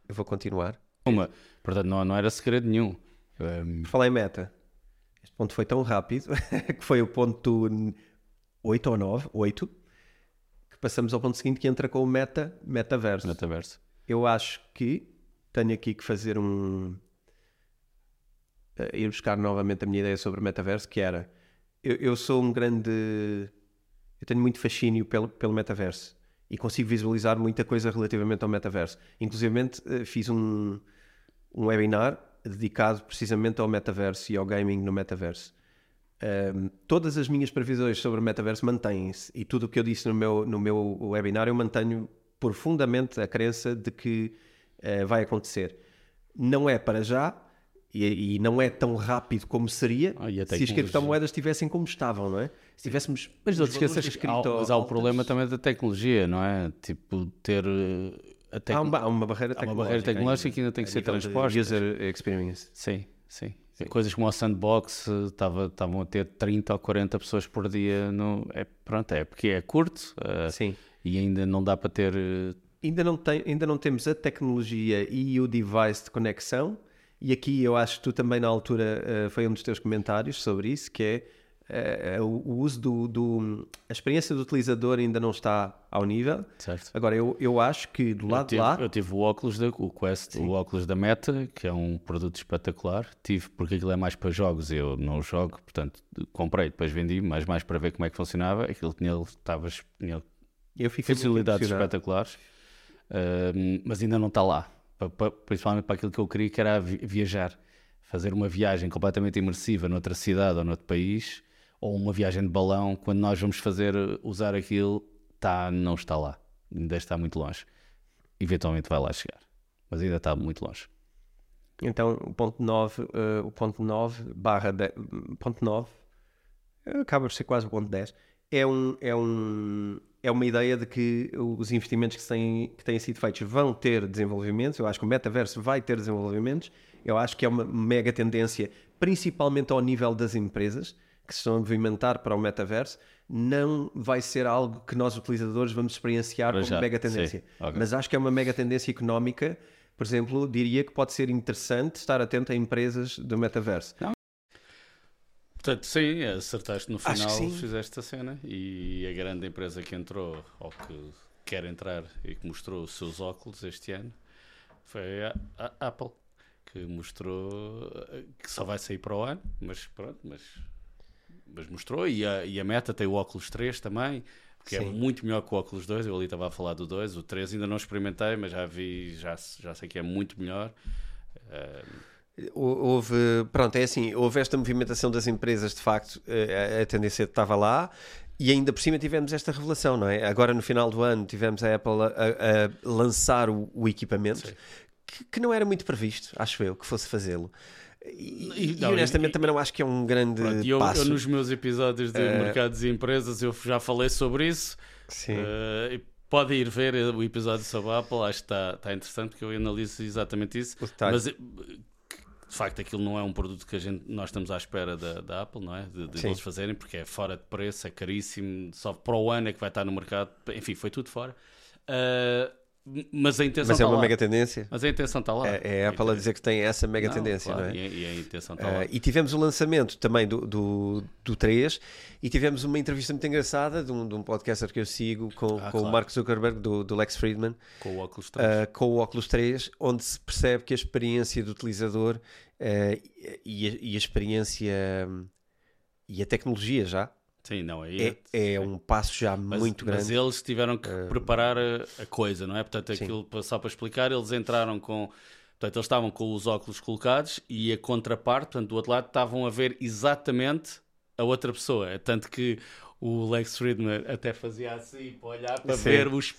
Eu vou continuar. Uma. Portanto, não, não era segredo nenhum. Um... Em meta. Este ponto foi tão rápido que foi o ponto 8 ou 9, 8, que passamos ao ponto seguinte que entra com o meta, metaverso. Metaverso. Eu acho que tenho aqui que fazer um. Uh, ir buscar novamente a minha ideia sobre o metaverso, que era. Eu, eu sou um grande. Eu tenho muito fascínio pelo, pelo metaverso e consigo visualizar muita coisa relativamente ao metaverso. Inclusive, uh, fiz um, um webinar dedicado precisamente ao metaverso e ao gaming no metaverso. Um, todas as minhas previsões sobre o metaverso mantêm-se e tudo o que eu disse no meu, no meu webinar eu mantenho profundamente a crença de que uh, vai acontecer. Não é para já e, e, não é tão rápido como seria ah, se as criptomoedas estivessem como estavam, não é? Se tivéssemos. Mas não te esqueças que há, mas há o problema também da tecnologia, não é? Tipo, ter. Eh, tec... Há, uma, há, uma, barreira tecnológica. Há uma barreira tecnológica que ainda tem que ser transposta. User experience. Sim, sim. Coisas como o Sandbox estavam a ter 30 ou 40 pessoas por dia. No, é, pronto, é porque é curto uh, Sim. e ainda não dá para ter. Uh... Ainda, não tem, ainda não temos a tecnologia e o device de conexão. E aqui eu acho que tu também, na altura, uh, foi um dos teus comentários sobre isso, que é uh, o, uso do, do, A experiência do utilizador ainda não está ao nível. Certo. Agora, eu, eu acho que do lado tive, de lá. Eu tive o óculos, da, o Quest, Sim. o óculos da Meta, que é um produto espetacular. Tive porque aquilo é mais para jogos, eu não jogo, portanto, comprei, depois vendi, mas mais para ver como é que funcionava. Aquilo tinha, estava, tinha eu funcionalidades espetaculares, uh, mas ainda não está lá. Principalmente para aquilo que eu queria, que era viajar fazer uma viagem completamente imersiva noutra cidade ou noutro país ou uma viagem de balão, quando nós vamos fazer, usar aquilo, tá, não está lá. Ainda está muito longe. Eventualmente vai lá chegar. Mas ainda está muito longe. Então, o ponto 9, uh, eh, o ponto 9 barra de, ponto 9 acaba por ser quase o ponto 10 é, um, é, um, é uma ideia de que os investimentos que têm, que têm sido feitos vão ter desenvolvimentos. Eu acho que o metaverso vai ter desenvolvimentos. Eu acho que é uma mega tendência, principalmente ao nível das empresas que se estão a movimentar para o metaverso, não vai ser algo que nós utilizadores vamos experienciar como já, mega tendência. Okay. Mas acho que é uma mega tendência económica. Por exemplo, diria que pode ser interessante estar atento a empresas do metaverso. Não. Portanto, sim, acertaste no final, fizeste a cena e a grande empresa que entrou ou que quer entrar e que mostrou os seus óculos este ano foi a, a Apple, que mostrou que só vai sair para o ano, mas pronto, mas mas mostrou. E a, e a Meta tem o óculos 3 também, que é Sim. é muito melhor que o óculos 2. Eu ali estava a falar do 2, o 3 ainda não experimentei, mas já vi, já, já sei que é muito melhor. Uh, Houve, pronto, é assim, houve esta movimentação das empresas, de facto, eh, a, a tendência estava lá, e ainda por cima tivemos esta revelação, não é? Agora no final do ano tivemos a Apple a, a lançar o, o equipamento, que, que, não era muito previsto, acho eu, que fosse fazê-lo. E, não, e honestamente e, também não acho que é um grande pronto, eu, passo. Eu, nos meus episódios de uh, mercados e empresas eu já falei sobre isso. Sim. Uh, pode ir ver o episódio sobre a Apple, acho que está, está interessante que eu analiso exatamente isso. Mas de facto aquilo não é um produto que a gente, nós estamos à espera da, da Apple, não é? De, de eles fazerem, porque é fora de preço, é caríssimo, só para o ano é que vai estar no mercado, enfim, foi tudo fora. Uh, mas a intenção Mas é uma lá. mega tendência. Mas a intenção está lá. É, é a Apple a dizer que tem essa mega não, tendência, claro, não é? E, a intenção está uh, lá. E tivemos o lançamento também do, do, do 3 e tivemos uma entrevista muito engraçada de um, de um podcaster que eu sigo com, ah, com claro. o Mark Zuckerberg, do, do Lex Friedman. Com o Oculus 3. Uh, com o Oculus 3, onde se percebe que a experiência do utilizador uh, e, a, e a experiência e a tecnologia já Sim, não, aí é, é, é um passo já mas, muito grande. Mas eles tiveram que uh, preparar a, a, coisa, não é? Portanto, aquilo sim. só para explicar, eles entraram com. Portanto, eles estavam com os óculos colocados e a contraparte, portanto, do outro lado, estavam a ver exatamente a outra pessoa. É tanto que o Lex Friedman até fazia assim para olhar para sim. ver os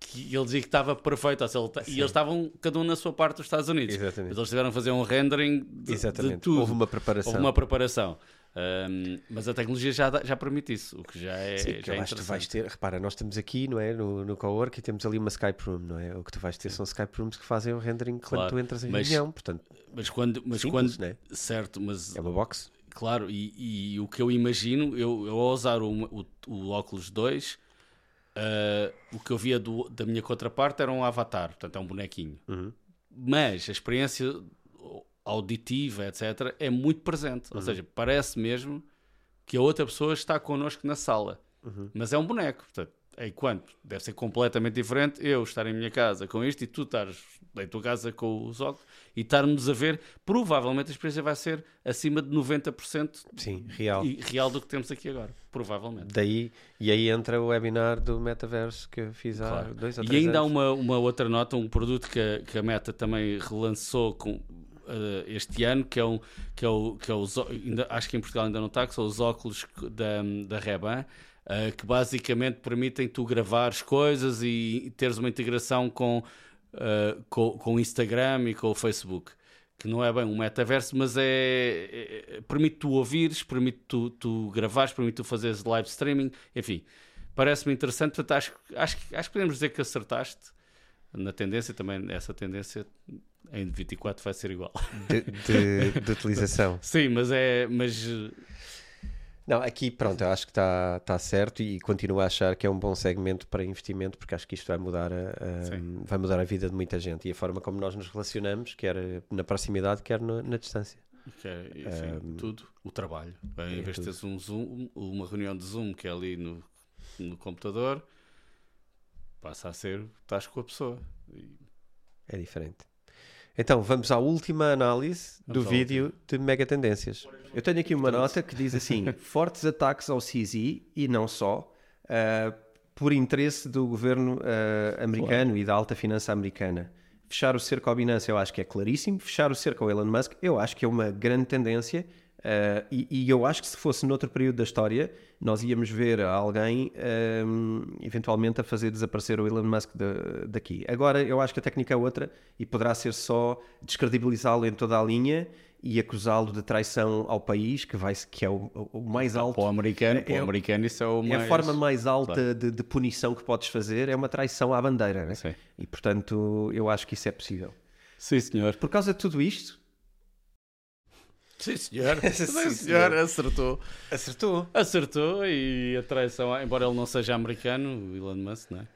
que ele dizia que estava perfeito, seja, ele, e eles estavam cada um na sua parte dos Estados Unidos. Exatamente. Mas eles tiveram a fazer um rendering de, Exatamente. de tudo. Houve uma preparação. Houve uma preparação. Um, mas a tecnologia já, já permite isso, o que já é. Sim, já é eu acho que tu vais ter. Repara, nós estamos aqui, não é? No, no Cowork e temos ali uma Skype Room, não é? O que tu vais ter são Skype Rooms que fazem o rendering claro, quando tu entras em mas, reunião, portanto. Mas quando. Mas simples, quando né? Certo, mas. É uma box. Claro, e, e o que eu imagino, eu, eu ao usar o, o, o Oculus 2, uh, ah, o que eu via do, da minha contraparte era um avatar, portanto é um bonequinho. Uhum. Mas a experiência auditiva, etc., é muito presente. Uhum. Ou seja, parece mesmo que a outra pessoa está connosco na sala. Uhum. Mas é um boneco. Portanto, enquanto deve ser completamente diferente eu estar em minha casa com isto e tu estares em tua casa com os óculos e estarmos a ver, provavelmente a experiência vai ser acima de 90% Sim, real. E, real do que temos aqui agora. Provavelmente. Daí, e aí entra o webinar do metaverso que eu fiz há claro. dois ou três E ainda anos. há uma, uma outra nota, um produto que a, que a Meta também relançou com, este ano, que é um que é o, que é os, ainda, acho que em Portugal ainda não está, que são os óculos da, da Reban, uh, que basicamente permitem tu gravares coisas e, teres uma integração com, uh, com, com o Instagram e com o Facebook. Que não é bem um metaverso, mas é, é permite tu ouvires, permite tu, tu gravares, permite tu fazeres live streaming, enfim. Parece-me interessante, portanto, acho, acho, acho que podemos dizer que acertaste na tendência, também essa tendência em 24 vai ser igual. De, de, de utilização. Sim, mas é. Mas... Não, aqui pronto, eu acho que está tá certo e continuo a achar que é um bom segmento para investimento porque acho que isto vai mudar a, a vai mudar a vida de muita gente e a forma como nós nos relacionamos, quer na proximidade, quer na, na distância. Okay, enfim, um, tudo, o trabalho. Em é vez de teres um Zoom, uma reunião de Zoom que é ali no, no computador, passa a ser, estás com a pessoa. E... É diferente. Então, vamos à última análise vamos do vídeo última. de mega tendências. Eu tenho aqui uma nota que diz assim: fortes ataques ao CZ e não só, uh, por interesse do governo uh, americano claro. e da alta finança americana. Fechar o cerco ao Binance eu acho que é claríssimo. Fechar o cerco ao Elon Musk eu acho que é uma grande tendência. Uh, e, e, eu acho que se fosse noutro período da história, nós íamos ver alguém um, eventualmente a fazer desaparecer o Elon Musk de, daqui. Agora, eu acho que a técnica é outra e poderá ser só descredibilizá-lo em toda a linha e acusá-lo de traição ao país, que, vai, que é o, o mais alto. Para o americano, para o é, americano isso é o mais... É a forma mais alta claro. de, de, punição que podes fazer, é uma traição à bandeira. Né? Sim. E, portanto, eu acho que isso é possível. Sim, senhor. Por causa de tudo isto, Sim, senhor. Sim, senhor. Acertou. Acertou. Acertou e a traição, embora ele não seja americano, o Elon Musk, não é?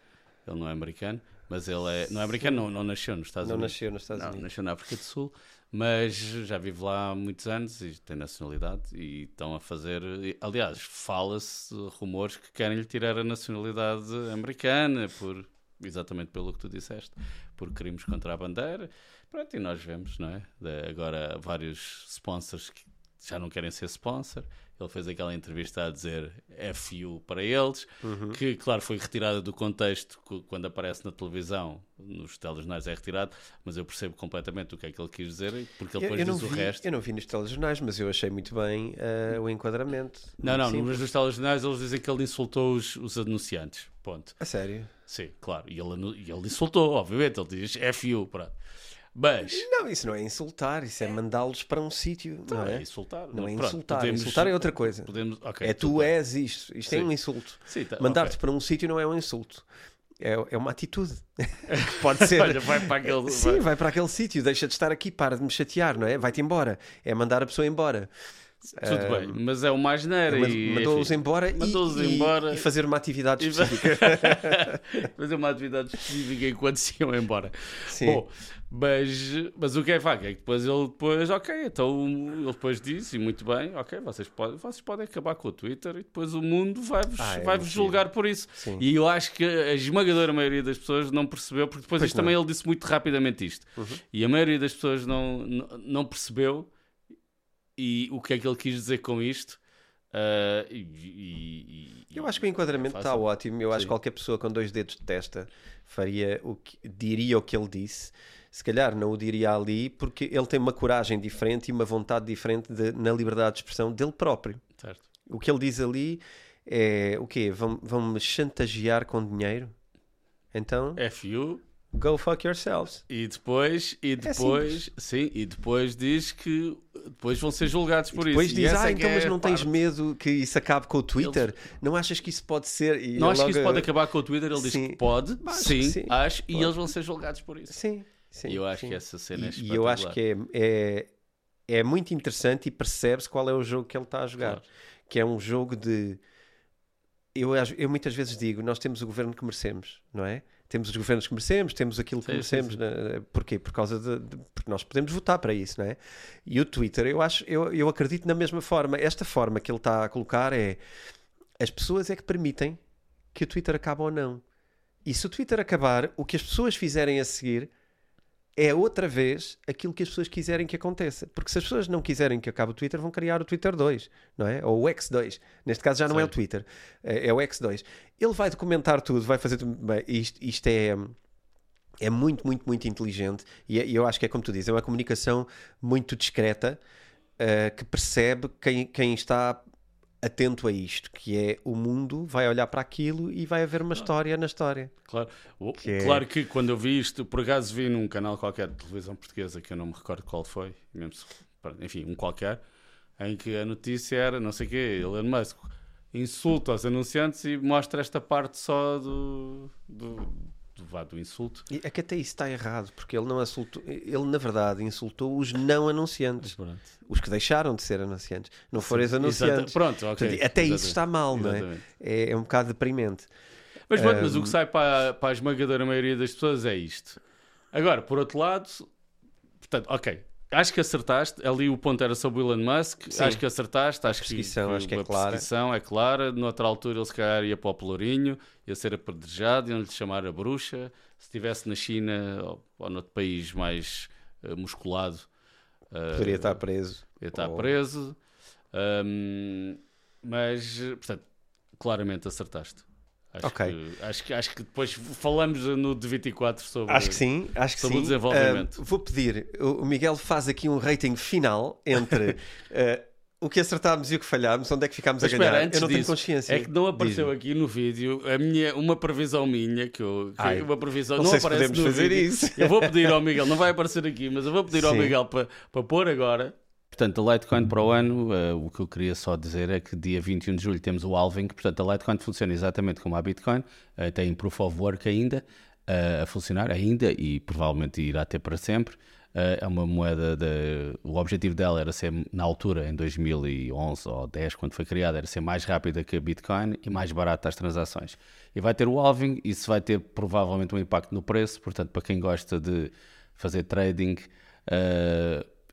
Ele não é americano, mas ele é. Não é americano, não, não nasceu nos Estados não Unidos. Não nasceu nos Estados não, Unidos. Nasceu na África do Sul, mas já vive lá há muitos anos e tem nacionalidade e estão a fazer. Aliás, fala-se rumores que querem lhe tirar a nacionalidade americana por. Exatamente pelo que tu disseste, por crimes contra a bandeira. Pronto, e nós vemos, não é? De, agora vários sponsors que já não querem ser sponsor. Ele fez aquela entrevista a dizer FU para eles, uhum. que, claro, foi retirada do contexto quando aparece na televisão, nos telejornais é retirado, mas eu percebo completamente o que é que ele quis dizer, porque ele depois eu, eu diz vi, o resto. Eu não vi nos telejornais, mas eu achei muito bem uh, o enquadramento. Não, não, simples. nos telejornais eles dizem que ele insultou os, os anunciantes. Ponto. A sério? Sim, claro. E ele, ele insultou, obviamente. Ele diz FU. Pronto. Mas. Não, isso não é insultar, isso é, mandá-los para um sítio. Não, não, é? é insultar. Não, não é insultar. Podemos... Insultar é outra coisa. Podemos... Okay, é tu bem. és isto. Isto Sim. é um insulto. Tá... Mandar-te okay. para um sítio não é um insulto. É, é uma atitude. Pode ser. Olha, vai para aquele. Sim, vai, vai para aquele sítio. Deixa de estar aqui, para de me chatear, não é? Vai-te embora. É mandar a pessoa embora. Tudo bem, mas é o mais neira. Mandou-os embora, mandou e, embora e fazer uma atividade específica. fazer uma atividade específica enquanto se iam embora. Sim. Bom, mas, mas o que é faca é que depois ele depois, ok, então ele depois disse, e muito bem, ok, vocês podem, vocês podem acabar com o Twitter e depois o mundo vai-vos ah, é vai julgar por isso. Sim. E eu acho que a esmagadora maioria das pessoas não percebeu, porque depois isto também ele disse muito rapidamente isto. Uhum. E a maioria das pessoas não, não, não, percebeu e o que é que ele quis dizer com isto. Uh, e, e, e, eu acho que o enquadramento está ótimo. Eu Sim. acho que qualquer pessoa com dois dedos de testa faria o que, diria o que ele disse se calhar não o diria ali porque ele tem uma coragem diferente e uma vontade diferente de, na liberdade de expressão dele próprio. Certo. O que ele diz ali é o quê? Vão, vão me chantagear com dinheiro? Então. FU. Go fuck yourselves. E depois, e é depois, é sim, e depois diz que depois vão ser julgados por depois isso. Depois diz, ah, então, é mas não tens medo que isso acabe com o Twitter? Eles... Não achas que isso pode ser? E não achas logo... que isso pode acabar com o Twitter? Ele sim. diz que pode, acho sim, sim, acho, pode. e eles vão ser julgados por isso. Sim. Sim, e eu acho sim. que essa cena é E eu acho que é, é, é muito interessante e percebe-se qual é o jogo que ele está a jogar. Claro. Que é um jogo de. Eu, eu muitas vezes digo: nós temos o governo que merecemos, não é? Temos os governos que merecemos, temos aquilo que sim, merecemos. Sim, sim. Porquê? Por causa de, de, Porque nós podemos votar para isso, não é? E o Twitter, eu acho, eu, eu acredito na mesma forma. Esta forma que ele está a colocar é. As pessoas é que permitem que o Twitter acabe ou não. E se o Twitter acabar, o que as pessoas fizerem a seguir é outra vez aquilo que as pessoas quiserem que aconteça. Porque se as pessoas não quiserem que acabe o Twitter, vão criar o Twitter 2, não é? Ou o X2. Neste caso já não Sim. é o Twitter, é, é, o X2. Ele vai documentar tudo, vai fazer tudo. Bem, isto, isto é. é muito, muito, muito inteligente e, é, e eu acho que é como tu dizes, é uma comunicação muito discreta uh, que percebe quem, quem está atento a isto, que é o mundo vai olhar para aquilo e vai haver uma história na história. Claro, que é... claro que quando eu vi isto, por acaso vi num canal qualquer de televisão portuguesa, que eu não me recordo qual foi, mesmo se, enfim, um qualquer, em que a notícia era, não sei o quê, Elon Musk insulta os anunciantes e mostra esta parte só do, do do, do insulto. E é que até isso está errado, porque ele não insultou, ele na verdade insultou os não anunciantes, os que deixaram de ser anunciantes, não foram os anunciantes. Pronto, okay. Portanto, até isso está mal, não é? é? É um bocado deprimente. Mas, um... mas o que sai para, para a esmagadora maioria das pessoas é isto. Agora, por outro lado, portanto, ok, Acho que acertaste. Ali o ponto era sobre o Elon Musk. Sim. Acho que acertaste. Acho que, acho que é a clara. perseguição é clara. Noutra altura ele se calhar ia para o Pelourinho, ia ser apedrejado, iam-lhe chamar a bruxa. Se estivesse na China ou, ou noutro país mais uh, musculado, uh, poderia estar preso. Ia estar ou... preso. Um, mas, portanto, claramente acertaste. Acho, okay. que, acho, que, acho que depois falamos no de 24 sobre, acho que sim, acho que sobre sim. o desenvolvimento. Uh, vou pedir, o Miguel faz aqui um rating final entre uh, o que acertámos e o que falhámos, onde é que ficámos Mas a ganhar. Espera, eu não disso, tenho consciência. É que não apareceu aqui no vídeo a minha, uma previsão minha, que, eu, que Ai, uma previsão não, não aparece podemos fazer vídeo. isso. Eu vou pedir ao Miguel, não vai aparecer aqui, mas eu vou pedir sim. ao Miguel para, para pôr agora Portanto, a Litecoin para o ano, uh, o que eu queria só dizer é que dia 21 de julho temos o Alving, portanto a Litecoin funciona exatamente como a Bitcoin, uh, tem Proof of Work ainda uh, a funcionar, ainda, e provavelmente irá ter para sempre. é uma moeda, de, o objetivo dela era ser, na altura, em 2011 ou 10, quando foi criada, era ser mais rápida que a Bitcoin e mais barata as transações. E vai ter o Alving, isso vai ter provavelmente um impacto no preço, portanto, para quem gosta de fazer trading,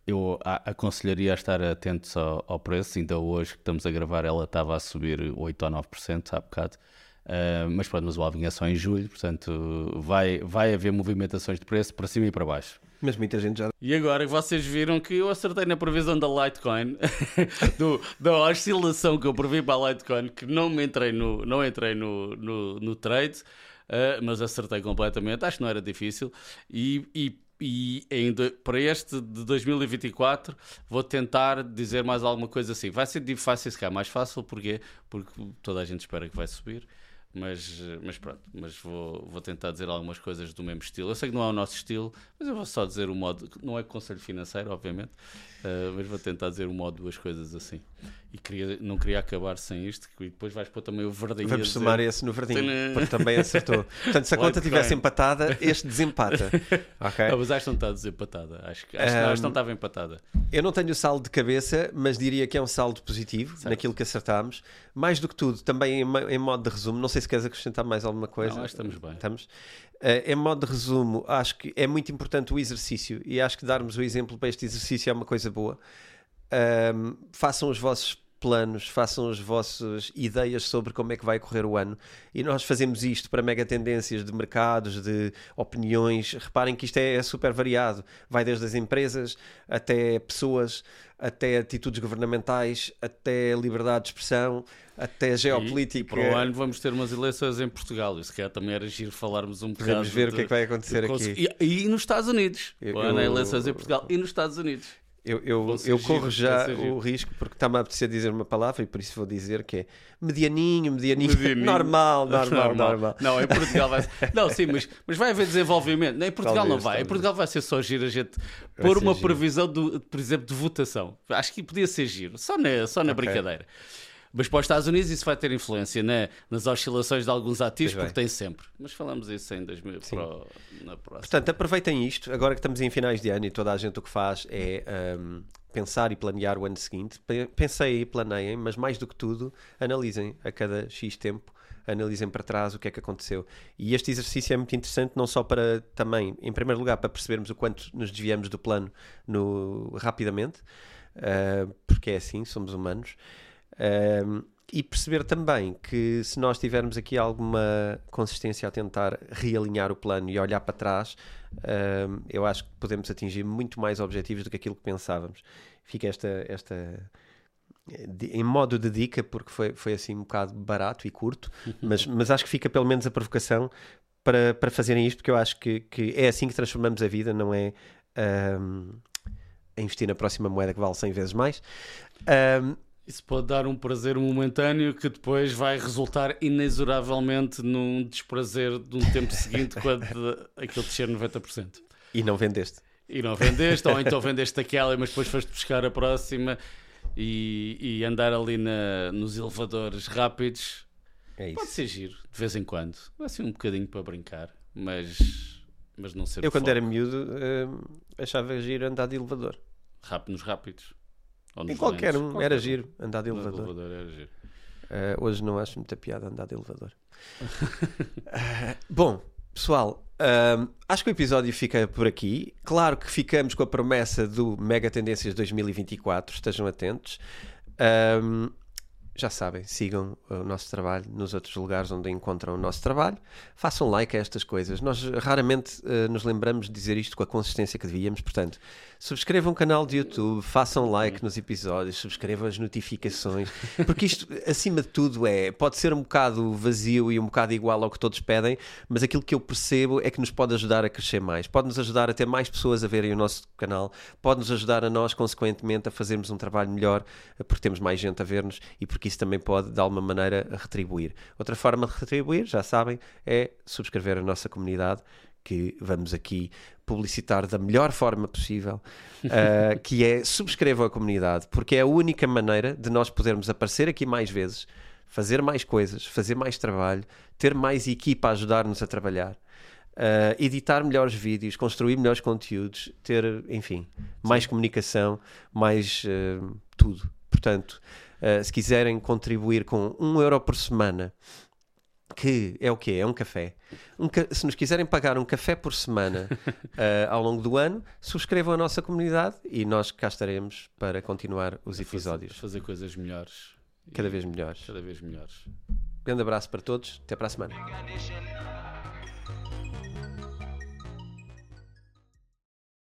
eu aconselharia a estar atentos ao, ao, preço. Ainda hoje que estamos a gravar, ela estava a subir 8 ou 9% há bocado. Uh, mas pronto, mas o alving é só em julho, portanto vai, vai haver movimentações de preço para cima e para baixo. Mas muita gente já. E agora vocês viram que eu acertei na previsão da Litecoin, do, da oscilação que eu previ para a Litecoin, que não me entrei no, não entrei no, no, no trade, uh, mas acertei completamente. Acho que não era difícil. E, e e para este de 2024 vou tentar dizer mais alguma coisa assim. Vai ser fácil, se calhar mais fácil, porque porque toda a gente espera que vai subir. Mas, mas pronto, mas vou, vou tentar dizer algumas coisas do mesmo estilo. Eu sei que não é o nosso estilo, mas eu vou só dizer o modo. Não é conselho financeiro, obviamente, uh, mas vou tentar dizer o modo duas coisas assim. E queria, não queria acabar sem isto, que depois vais pôr também o verdinho. Vamos somar esse no verdinho, porque também acertou. Portanto, se a conta tivesse empatada, este desempata. okay? Não, mas acho que não está desempatada. Acho, que, acho, um, acho que não estava empatada. Eu não tenho o saldo de cabeça, mas diria que é um saldo positivo certo. naquilo que acertámos. Mais do que tudo, também em, em modo de resumo, não sei se queres acrescentar mais alguma coisa. Não, acho que estamos bem. Estamos? Uh, em modo de resumo, acho que é muito importante o exercício e acho que darmos o exemplo para este exercício é uma coisa boa. Um, façam os vossos planos, façam as vossas ideias sobre como é que vai correr o ano. E nós fazemos isto para mega tendências de mercados, de opiniões. Reparem que isto é, é super variado. Vai desde as empresas até pessoas, até atitudes governamentais, até liberdade de expressão, até geopolítica. E, para o ano vamos ter umas eleições em Portugal. Isso quer também era giro falarmos um bocado. Vamos ver de, o que é que vai acontecer aqui. E, e, nos Estados Unidos. Eu, ano é eleições em Portugal e nos Estados Unidos. Eu, eu, eu corro já o risco, porque está-me a apetecer dizer uma palavra e por isso vou dizer que é medianinho, medianinho, medianinho. normal, normal, normal, normal. Não, em Portugal vai Não, sim, mas, mas vai haver desenvolvimento. Em Portugal talvez, não vai. Talvez. Em Portugal vai ser só giro a gente pôr uma giro. previsão, do, por exemplo, de votação. Acho que podia ser giro, só na, só na okay. brincadeira. Mas para os Estados Unidos isso vai ter influência na, nas oscilações de alguns ativos, porque tem sempre. Mas falamos isso em 2000 para, na próxima. Portanto, aproveitem isto, agora que estamos em finais de ano e toda a gente o que faz é um, pensar e planear o ano seguinte. Pensei e planeiem, mas mais do que tudo, analisem a cada X tempo analisem para trás o que é que aconteceu. E este exercício é muito interessante, não só para também, em primeiro lugar, para percebermos o quanto nos desviamos do plano no, rapidamente, uh, porque é assim, somos humanos, um, e perceber também que se nós tivermos aqui alguma consistência a tentar realinhar o plano e olhar para trás, um, eu acho que podemos atingir muito mais objetivos do que aquilo que pensávamos. Fica esta, esta em modo de dica, porque foi, foi assim um bocado barato e curto, mas, mas acho que fica pelo menos a provocação para, para fazerem isto, porque eu acho que, que é assim que transformamos a vida, não é um, investir na próxima moeda que vale 100 vezes mais. Um, isso pode dar um prazer momentâneo que depois vai resultar inexoravelmente num desprazer de um tempo seguinte quando aquilo descer 90%. E não vendeste. E não vendeste, ou então vendeste aquela, mas depois foste buscar a próxima e, e andar ali na, nos elevadores rápidos. É isso. Pode ser giro, de vez em quando. Vai ser um bocadinho para brincar, mas, mas não ser Eu, quando foco. era miúdo, uh, achava giro andar de elevador. Rápido nos rápidos. Em qualquer um, qualquer era giro andar de elevador. elevador era giro. Uh, hoje não acho muita piada andar de elevador. uh, bom, pessoal, uh, acho que o episódio fica por aqui. Claro que ficamos com a promessa do Mega Tendências 2024. Estejam atentos. já sabem, sigam o nosso trabalho nos outros lugares onde encontram o nosso trabalho. Façam like a estas coisas. Nós raramente nos lembramos de dizer isto com a consistência que devíamos, portanto subscrevam o canal de YouTube, façam like nos episódios, subscrevam as notificações, porque isto, acima de tudo, é pode ser um bocado vazio e um bocado igual ao que todos pedem, mas aquilo que eu percebo é que nos pode ajudar a crescer mais, pode nos ajudar a ter mais pessoas a verem o nosso canal, pode nos ajudar a nós, consequentemente, a fazermos um trabalho melhor, porque temos mais gente a ver-nos e porque isso também pode, de alguma maneira, retribuir. Outra forma de retribuir, já sabem, é subscrever a nossa comunidade que vamos aqui publicitar da melhor forma possível, uh, que é subscrevam a comunidade, porque é a única maneira de nós podermos aparecer aqui mais vezes, fazer mais coisas, fazer mais trabalho, ter mais equipa a ajudar-nos a trabalhar. Uh, editar melhores vídeos, construir melhores conteúdos, ter, enfim, mais comunicação, mais uh, tudo. Portanto, se quiserem contribuir com um euro por semana que é o quê? É um café. Um ca... Se nos quiserem pagar um café por semana uh, ao longo do ano, subscrevam a nossa comunidade e nós cá estaremos para continuar os episódios. Fazer, fazer coisas melhores. Cada vez melhores. Cada vez melhores. Grande abraço para todos. Até para a semana.